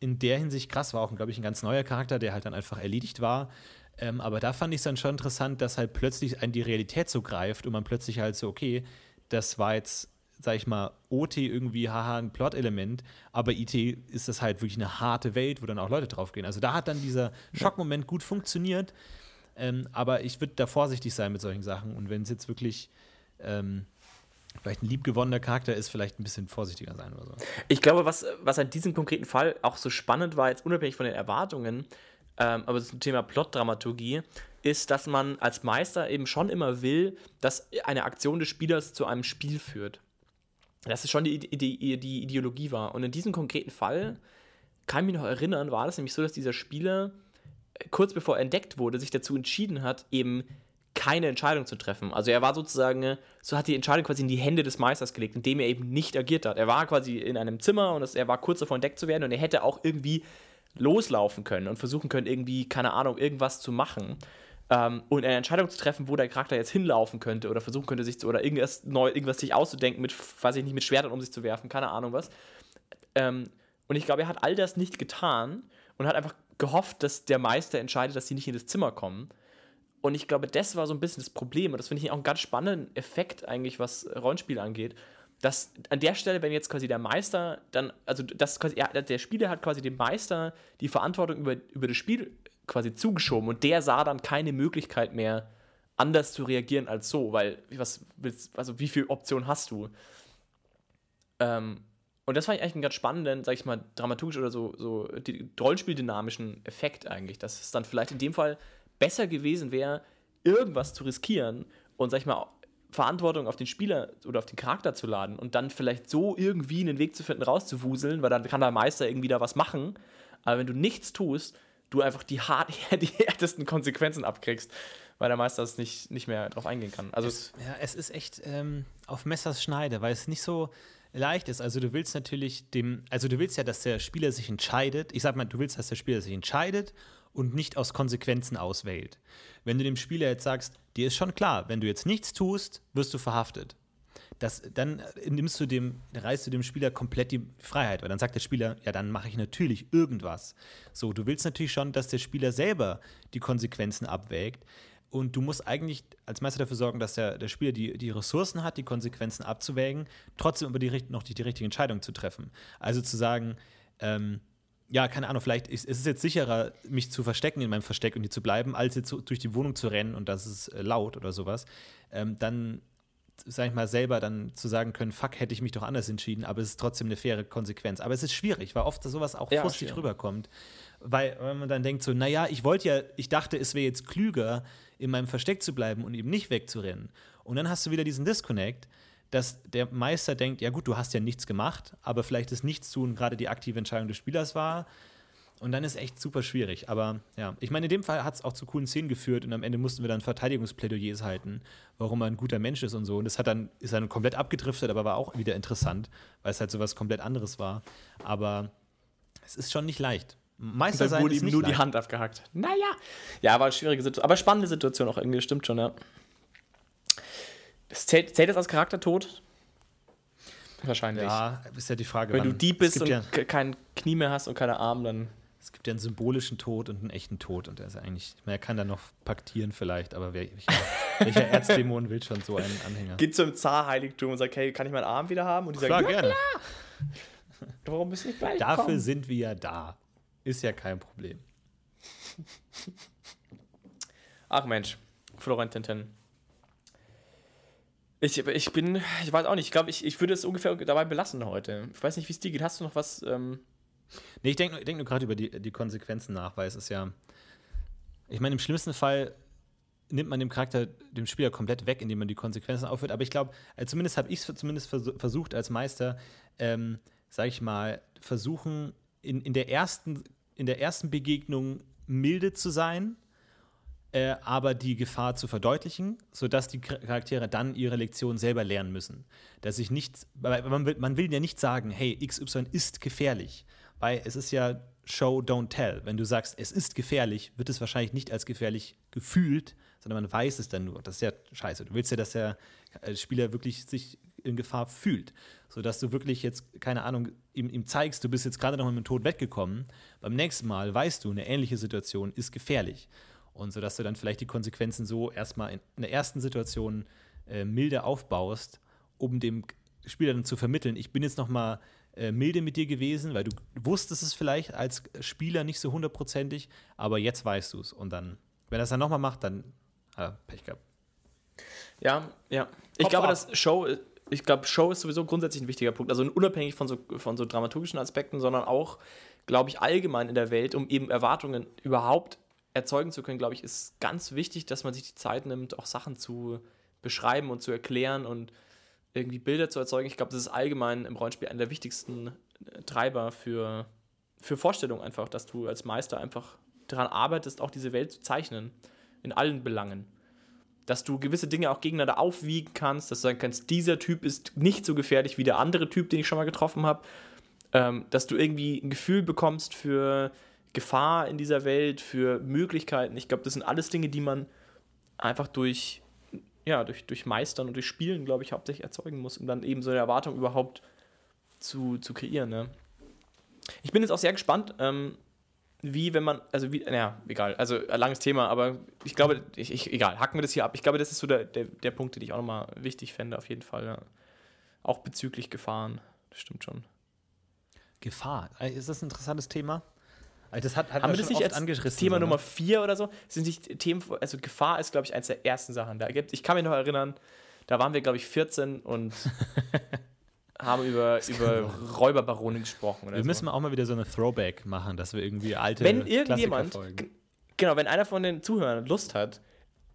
in der Hinsicht krass, war auch, glaube ich, ein ganz neuer Charakter, der halt dann einfach erledigt war. Ähm, aber da fand ich es dann schon interessant, dass halt plötzlich ein die Realität so greift und man plötzlich halt so, okay, das war jetzt sag ich mal, OT irgendwie, haha, ein Plot-Element, aber IT ist das halt wirklich eine harte Welt, wo dann auch Leute draufgehen. Also da hat dann dieser Schockmoment gut funktioniert, ähm, aber ich würde da vorsichtig sein mit solchen Sachen und wenn es jetzt wirklich ähm, vielleicht ein liebgewonnener Charakter ist, vielleicht ein bisschen vorsichtiger sein oder so. Ich glaube, was, was an diesem konkreten Fall auch so spannend war, jetzt unabhängig von den Erwartungen, ähm, aber zum Thema Plot-Dramaturgie, ist, dass man als Meister eben schon immer will, dass eine Aktion des Spielers zu einem Spiel führt dass es schon die, die, die Ideologie war. Und in diesem konkreten Fall kann ich mich noch erinnern, war das nämlich so, dass dieser Spieler äh, kurz bevor er entdeckt wurde, sich dazu entschieden hat, eben keine Entscheidung zu treffen. Also er war sozusagen, äh, so hat die Entscheidung quasi in die Hände des Meisters gelegt, indem er eben nicht agiert hat. Er war quasi in einem Zimmer und es, er war kurz davor entdeckt zu werden und er hätte auch irgendwie loslaufen können und versuchen können, irgendwie, keine Ahnung, irgendwas zu machen ähm, und eine Entscheidung zu treffen, wo der Charakter jetzt hinlaufen könnte oder versuchen könnte, sich zu, oder irgendwas, neu, irgendwas sich auszudenken, mit, weiß ich nicht, mit Schwertern um sich zu werfen, keine Ahnung was. Ähm, und ich glaube, er hat all das nicht getan und hat einfach gehofft, dass der Meister entscheidet, dass sie nicht in das Zimmer kommen. Und ich glaube, das war so ein bisschen das Problem. Und das finde ich auch einen ganz spannenden Effekt eigentlich, was Rollenspiel angeht. Dass an der Stelle, wenn jetzt quasi der Meister dann, also das quasi, ja, der Spieler hat quasi dem Meister die Verantwortung über, über das Spiel quasi zugeschoben und der sah dann keine Möglichkeit mehr, anders zu reagieren als so, weil was willst, also wie viele Optionen hast du? Ähm, und das fand ich eigentlich einen ganz spannenden, sag ich mal, dramaturgisch oder so, so Rollenspieldynamischen Effekt eigentlich, dass es dann vielleicht in dem Fall besser gewesen wäre, irgendwas zu riskieren und, sag ich mal, Verantwortung auf den Spieler oder auf den Charakter zu laden und dann vielleicht so irgendwie einen Weg zu finden, rauszuwuseln, weil dann kann der Meister irgendwie da was machen. Aber wenn du nichts tust, du einfach die, hart, die härtesten Konsequenzen abkriegst, weil der Meister es nicht, nicht mehr drauf eingehen kann. Also es, ja, es ist echt ähm, auf Messers Schneide, weil es nicht so leicht ist. Also du willst natürlich dem, also du willst ja, dass der Spieler sich entscheidet. Ich sag mal, du willst, dass der Spieler sich entscheidet und nicht aus Konsequenzen auswählt. Wenn du dem Spieler jetzt sagst, dir ist schon klar, wenn du jetzt nichts tust, wirst du verhaftet das, dann nimmst du dem, reißt du dem Spieler komplett die Freiheit, weil dann sagt der Spieler, ja, dann mache ich natürlich irgendwas. So, du willst natürlich schon, dass der Spieler selber die Konsequenzen abwägt. Und du musst eigentlich als Meister dafür sorgen, dass der, der Spieler die, die Ressourcen hat, die Konsequenzen abzuwägen, trotzdem über die, noch die, die richtige Entscheidung zu treffen. Also zu sagen, ähm, ja, keine Ahnung, vielleicht ist, ist es jetzt sicherer, mich zu verstecken in meinem Versteck und hier zu bleiben, als jetzt durch die Wohnung zu rennen und das ist äh, laut oder sowas. Ähm, dann sag ich mal, selber dann zu sagen können, fuck, hätte ich mich doch anders entschieden, aber es ist trotzdem eine faire Konsequenz. Aber es ist schwierig, weil oft sowas auch ja, frustig rüberkommt. Weil, wenn man dann denkt so, naja, ich wollte ja, ich dachte, es wäre jetzt klüger, in meinem Versteck zu bleiben und eben nicht wegzurennen. Und dann hast du wieder diesen Disconnect, dass der Meister denkt, ja gut, du hast ja nichts gemacht, aber vielleicht ist nichts tun gerade die aktive Entscheidung des Spielers war. Und dann ist echt super schwierig. Aber ja, ich meine, in dem Fall hat es auch zu coolen Szenen geführt und am Ende mussten wir dann Verteidigungsplädoyers halten, warum er ein guter Mensch ist und so. Und das hat dann, ist dann komplett abgedriftet, aber war auch wieder interessant, weil es halt so was komplett anderes war. Aber es ist schon nicht leicht. Meister sein wurde ihm nur leicht. die Hand abgehackt. Naja. Ja, war eine schwierige Situation. Aber spannende Situation auch irgendwie, stimmt schon, ja. Das zählt, zählt das als Charaktertod? Wahrscheinlich. Ja, ist ja die Frage. Wenn du Dieb bist und ja kein Knie mehr hast und keine Arme, dann es gibt ja einen symbolischen Tod und einen echten Tod und der ist eigentlich, er kann da noch paktieren vielleicht, aber wer, welcher, welcher Erzdämon will schon so einen Anhänger? Geht zum Zarheiligtum und sagt, hey, kann ich meinen Arm wieder haben? Und die klar, sagen, ja, gerne. klar. Warum bist du nicht gleich Dafür kommen? sind wir ja da. Ist ja kein Problem. Ach Mensch, Florentin. Ich, ich bin, ich weiß auch nicht, ich glaube, ich, ich würde es ungefähr dabei belassen heute. Ich weiß nicht, wie es dir geht. Hast du noch was? Ähm nee, ich denke denk nur gerade über die, die Konsequenzen nach, weil es ist ja. Ich meine, im schlimmsten Fall nimmt man dem Charakter, dem Spieler komplett weg, indem man die Konsequenzen aufhört. Aber ich glaube, äh, zumindest habe ich es zumindest vers versucht als Meister, ähm, sage ich mal, versuchen, in, in, der ersten, in der ersten Begegnung milde zu sein äh, aber die Gefahr zu verdeutlichen, sodass die Charaktere dann ihre Lektion selber lernen müssen. Dass ich nicht, man will, man will ja nicht sagen, hey, XY ist gefährlich, weil es ist ja Show, don't tell. Wenn du sagst, es ist gefährlich, wird es wahrscheinlich nicht als gefährlich gefühlt, sondern man weiß es dann nur. Das ist ja scheiße. Du willst ja, dass der äh, Spieler wirklich sich in Gefahr fühlt, sodass du wirklich jetzt, keine Ahnung, ihm, ihm zeigst, du bist jetzt gerade noch mit dem Tod weggekommen. Beim nächsten Mal weißt du, eine ähnliche Situation ist gefährlich. Und so dass du dann vielleicht die Konsequenzen so erstmal in, in der ersten Situation äh, milde aufbaust, um dem Spieler dann zu vermitteln, ich bin jetzt noch mal äh, milde mit dir gewesen, weil du wusstest es vielleicht als Spieler nicht so hundertprozentig, aber jetzt weißt du es. Und dann, wenn er es dann noch mal macht, dann hat er Pech gehabt. Ja, ja. Ich Kopf glaube, ab. dass Show, ich glaube, Show ist sowieso grundsätzlich ein wichtiger Punkt. Also unabhängig von so, von so dramaturgischen Aspekten, sondern auch, glaube ich, allgemein in der Welt, um eben Erwartungen überhaupt erzeugen zu können, glaube ich, ist ganz wichtig, dass man sich die Zeit nimmt, auch Sachen zu beschreiben und zu erklären und irgendwie Bilder zu erzeugen. Ich glaube, das ist allgemein im Rollenspiel einer der wichtigsten äh, Treiber für, für Vorstellung einfach, dass du als Meister einfach daran arbeitest, auch diese Welt zu zeichnen. In allen Belangen. Dass du gewisse Dinge auch gegeneinander aufwiegen kannst, dass du sagen kannst, dieser Typ ist nicht so gefährlich wie der andere Typ, den ich schon mal getroffen habe. Ähm, dass du irgendwie ein Gefühl bekommst für Gefahr in dieser Welt, für Möglichkeiten. Ich glaube, das sind alles Dinge, die man einfach durch, ja, durch, durch Meistern und durch Spielen, glaube ich, hauptsächlich erzeugen muss, um dann eben so eine Erwartung überhaupt zu, zu kreieren. Ne? Ich bin jetzt auch sehr gespannt, ähm, wie, wenn man, also wie, naja, egal, also ein langes Thema, aber ich glaube, ich, ich, egal, hacken wir das hier ab. Ich glaube, das ist so der, der, der Punkt, den ich auch nochmal wichtig fände, auf jeden Fall. Ja. Auch bezüglich Gefahren, das stimmt schon. Gefahr, äh, ist das ein interessantes Thema? Also das hat, hat Haben wir das nicht als Thema so, ne? Nummer 4 oder so? Sind nicht Themen, also Gefahr ist, glaube ich, eines der ersten Sachen. Da gibt, ich kann mich noch erinnern, da waren wir, glaube ich, 14 und haben über, über Räuberbaronen gesprochen. wir so. müssen auch mal wieder so eine Throwback machen, dass wir irgendwie alte Wenn irgendjemand, genau, wenn einer von den Zuhörern Lust hat,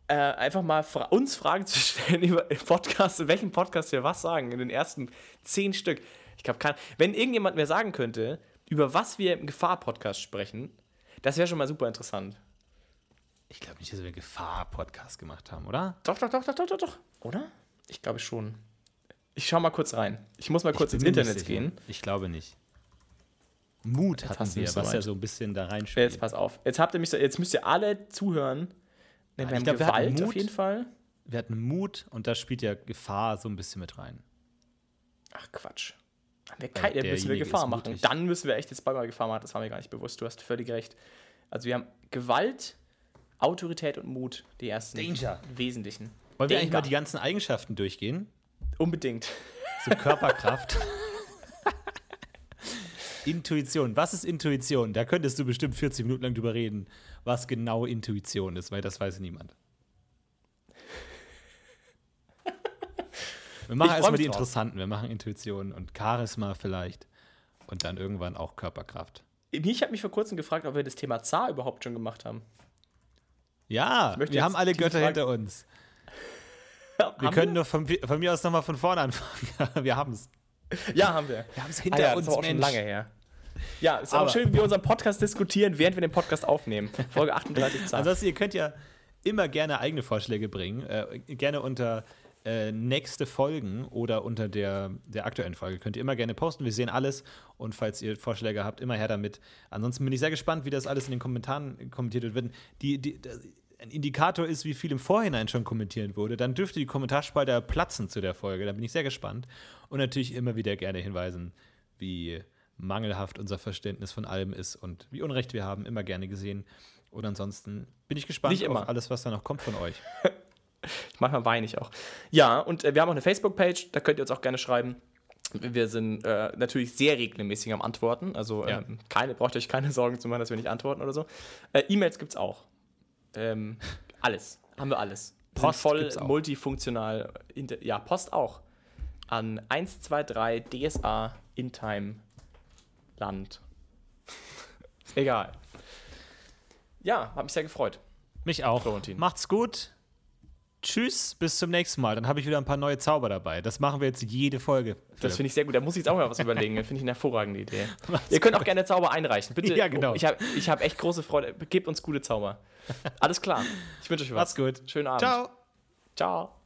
äh, einfach mal fra uns Fragen zu stellen über Podcasts, in welchem Podcast wir was sagen, in den ersten zehn Stück. Ich glaube, wenn irgendjemand mir sagen könnte, über was wir im Gefahr-Podcast sprechen, das wäre schon mal super interessant. Ich glaube nicht, dass wir Gefahr-Podcast gemacht haben, oder? Doch, doch, doch, doch, doch, doch, doch. Oder? Ich glaube schon. Ich schau mal kurz rein. Ich muss mal kurz ins Internet gehen. Ich glaube nicht. Mut jetzt hatten wir, was ja so ein bisschen da reinspielt. Jetzt pass auf. Jetzt habt ihr mich so, jetzt müsst ihr alle zuhören. Wir ich glaube, Gewalt wir hatten Mut, auf jeden Fall. Wir hatten Mut und da spielt ja Gefahr so ein bisschen mit rein. Ach Quatsch. Wir keine, müssen wir Gefahr machen. Dann müssen wir echt jetzt bald mal Gefahr machen. Das war mir gar nicht bewusst. Du hast völlig recht. Also wir haben Gewalt, Autorität und Mut, die ersten Danger. wesentlichen. Wollen wir eigentlich mal die ganzen Eigenschaften durchgehen? Unbedingt. So Körperkraft. Intuition. Was ist Intuition? Da könntest du bestimmt 40 Minuten lang drüber reden, was genau Intuition ist, weil das weiß niemand. Wir machen erstmal die Interessanten. Wir machen Intuition und Charisma vielleicht. Und dann irgendwann auch Körperkraft. Ich habe mich vor kurzem gefragt, ob wir das Thema Zar überhaupt schon gemacht haben. Ja, wir haben alle Götter hinter uns. wir können wir? nur von, von, mir aus nochmal von vorne anfangen. wir haben es. Ja, haben wir. Wir haben es hinter ah, ja, uns, das ist auch schon lange her. Ja, es ist aber auch schön, wie wir unseren Podcast diskutieren, während wir den Podcast aufnehmen. Folge 38 Zar. Ansonsten, ihr könnt ja immer gerne eigene Vorschläge bringen. Äh, gerne unter äh, nächste Folgen oder unter der, der aktuellen Folge könnt ihr immer gerne posten. Wir sehen alles und falls ihr Vorschläge habt, immer her damit. Ansonsten bin ich sehr gespannt, wie das alles in den Kommentaren kommentiert wird. Die, die, ein Indikator ist, wie viel im Vorhinein schon kommentiert wurde, dann dürfte die Kommentarspalte platzen zu der Folge. Da bin ich sehr gespannt. Und natürlich immer wieder gerne hinweisen, wie mangelhaft unser Verständnis von allem ist und wie Unrecht wir haben, immer gerne gesehen. Und ansonsten bin ich gespannt auf alles, was da noch kommt von euch. Manchmal weine ich auch. Ja, und äh, wir haben auch eine Facebook-Page, da könnt ihr uns auch gerne schreiben. Wir sind äh, natürlich sehr regelmäßig am Antworten. Also ja. ähm, keine, braucht euch keine Sorgen zu machen, dass wir nicht antworten oder so. Äh, E-Mails gibt es auch. Ähm, alles. Haben wir alles. Post voll multifunktional. Inter- Ja, Post auch. An 123 DSA in Time Land. Egal. Ja, hat mich sehr gefreut. Mich auch. Florentin. Macht's gut. Tschüss, bis zum nächsten Mal. Dann habe ich wieder ein paar neue Zauber dabei. Das machen wir jetzt jede Folge. Das finde ich sehr gut. Da muss ich jetzt auch mal was überlegen. Finde ich eine hervorragende Idee. Ihr könnt auch gerne Zauber einreichen. Bitte. Ja, genau. Ich habe ich hab echt große Freude. Gebt uns gute Zauber. Alles klar. Ich wünsche euch was. Macht's gut. Schönen Abend. Ciao. Ciao.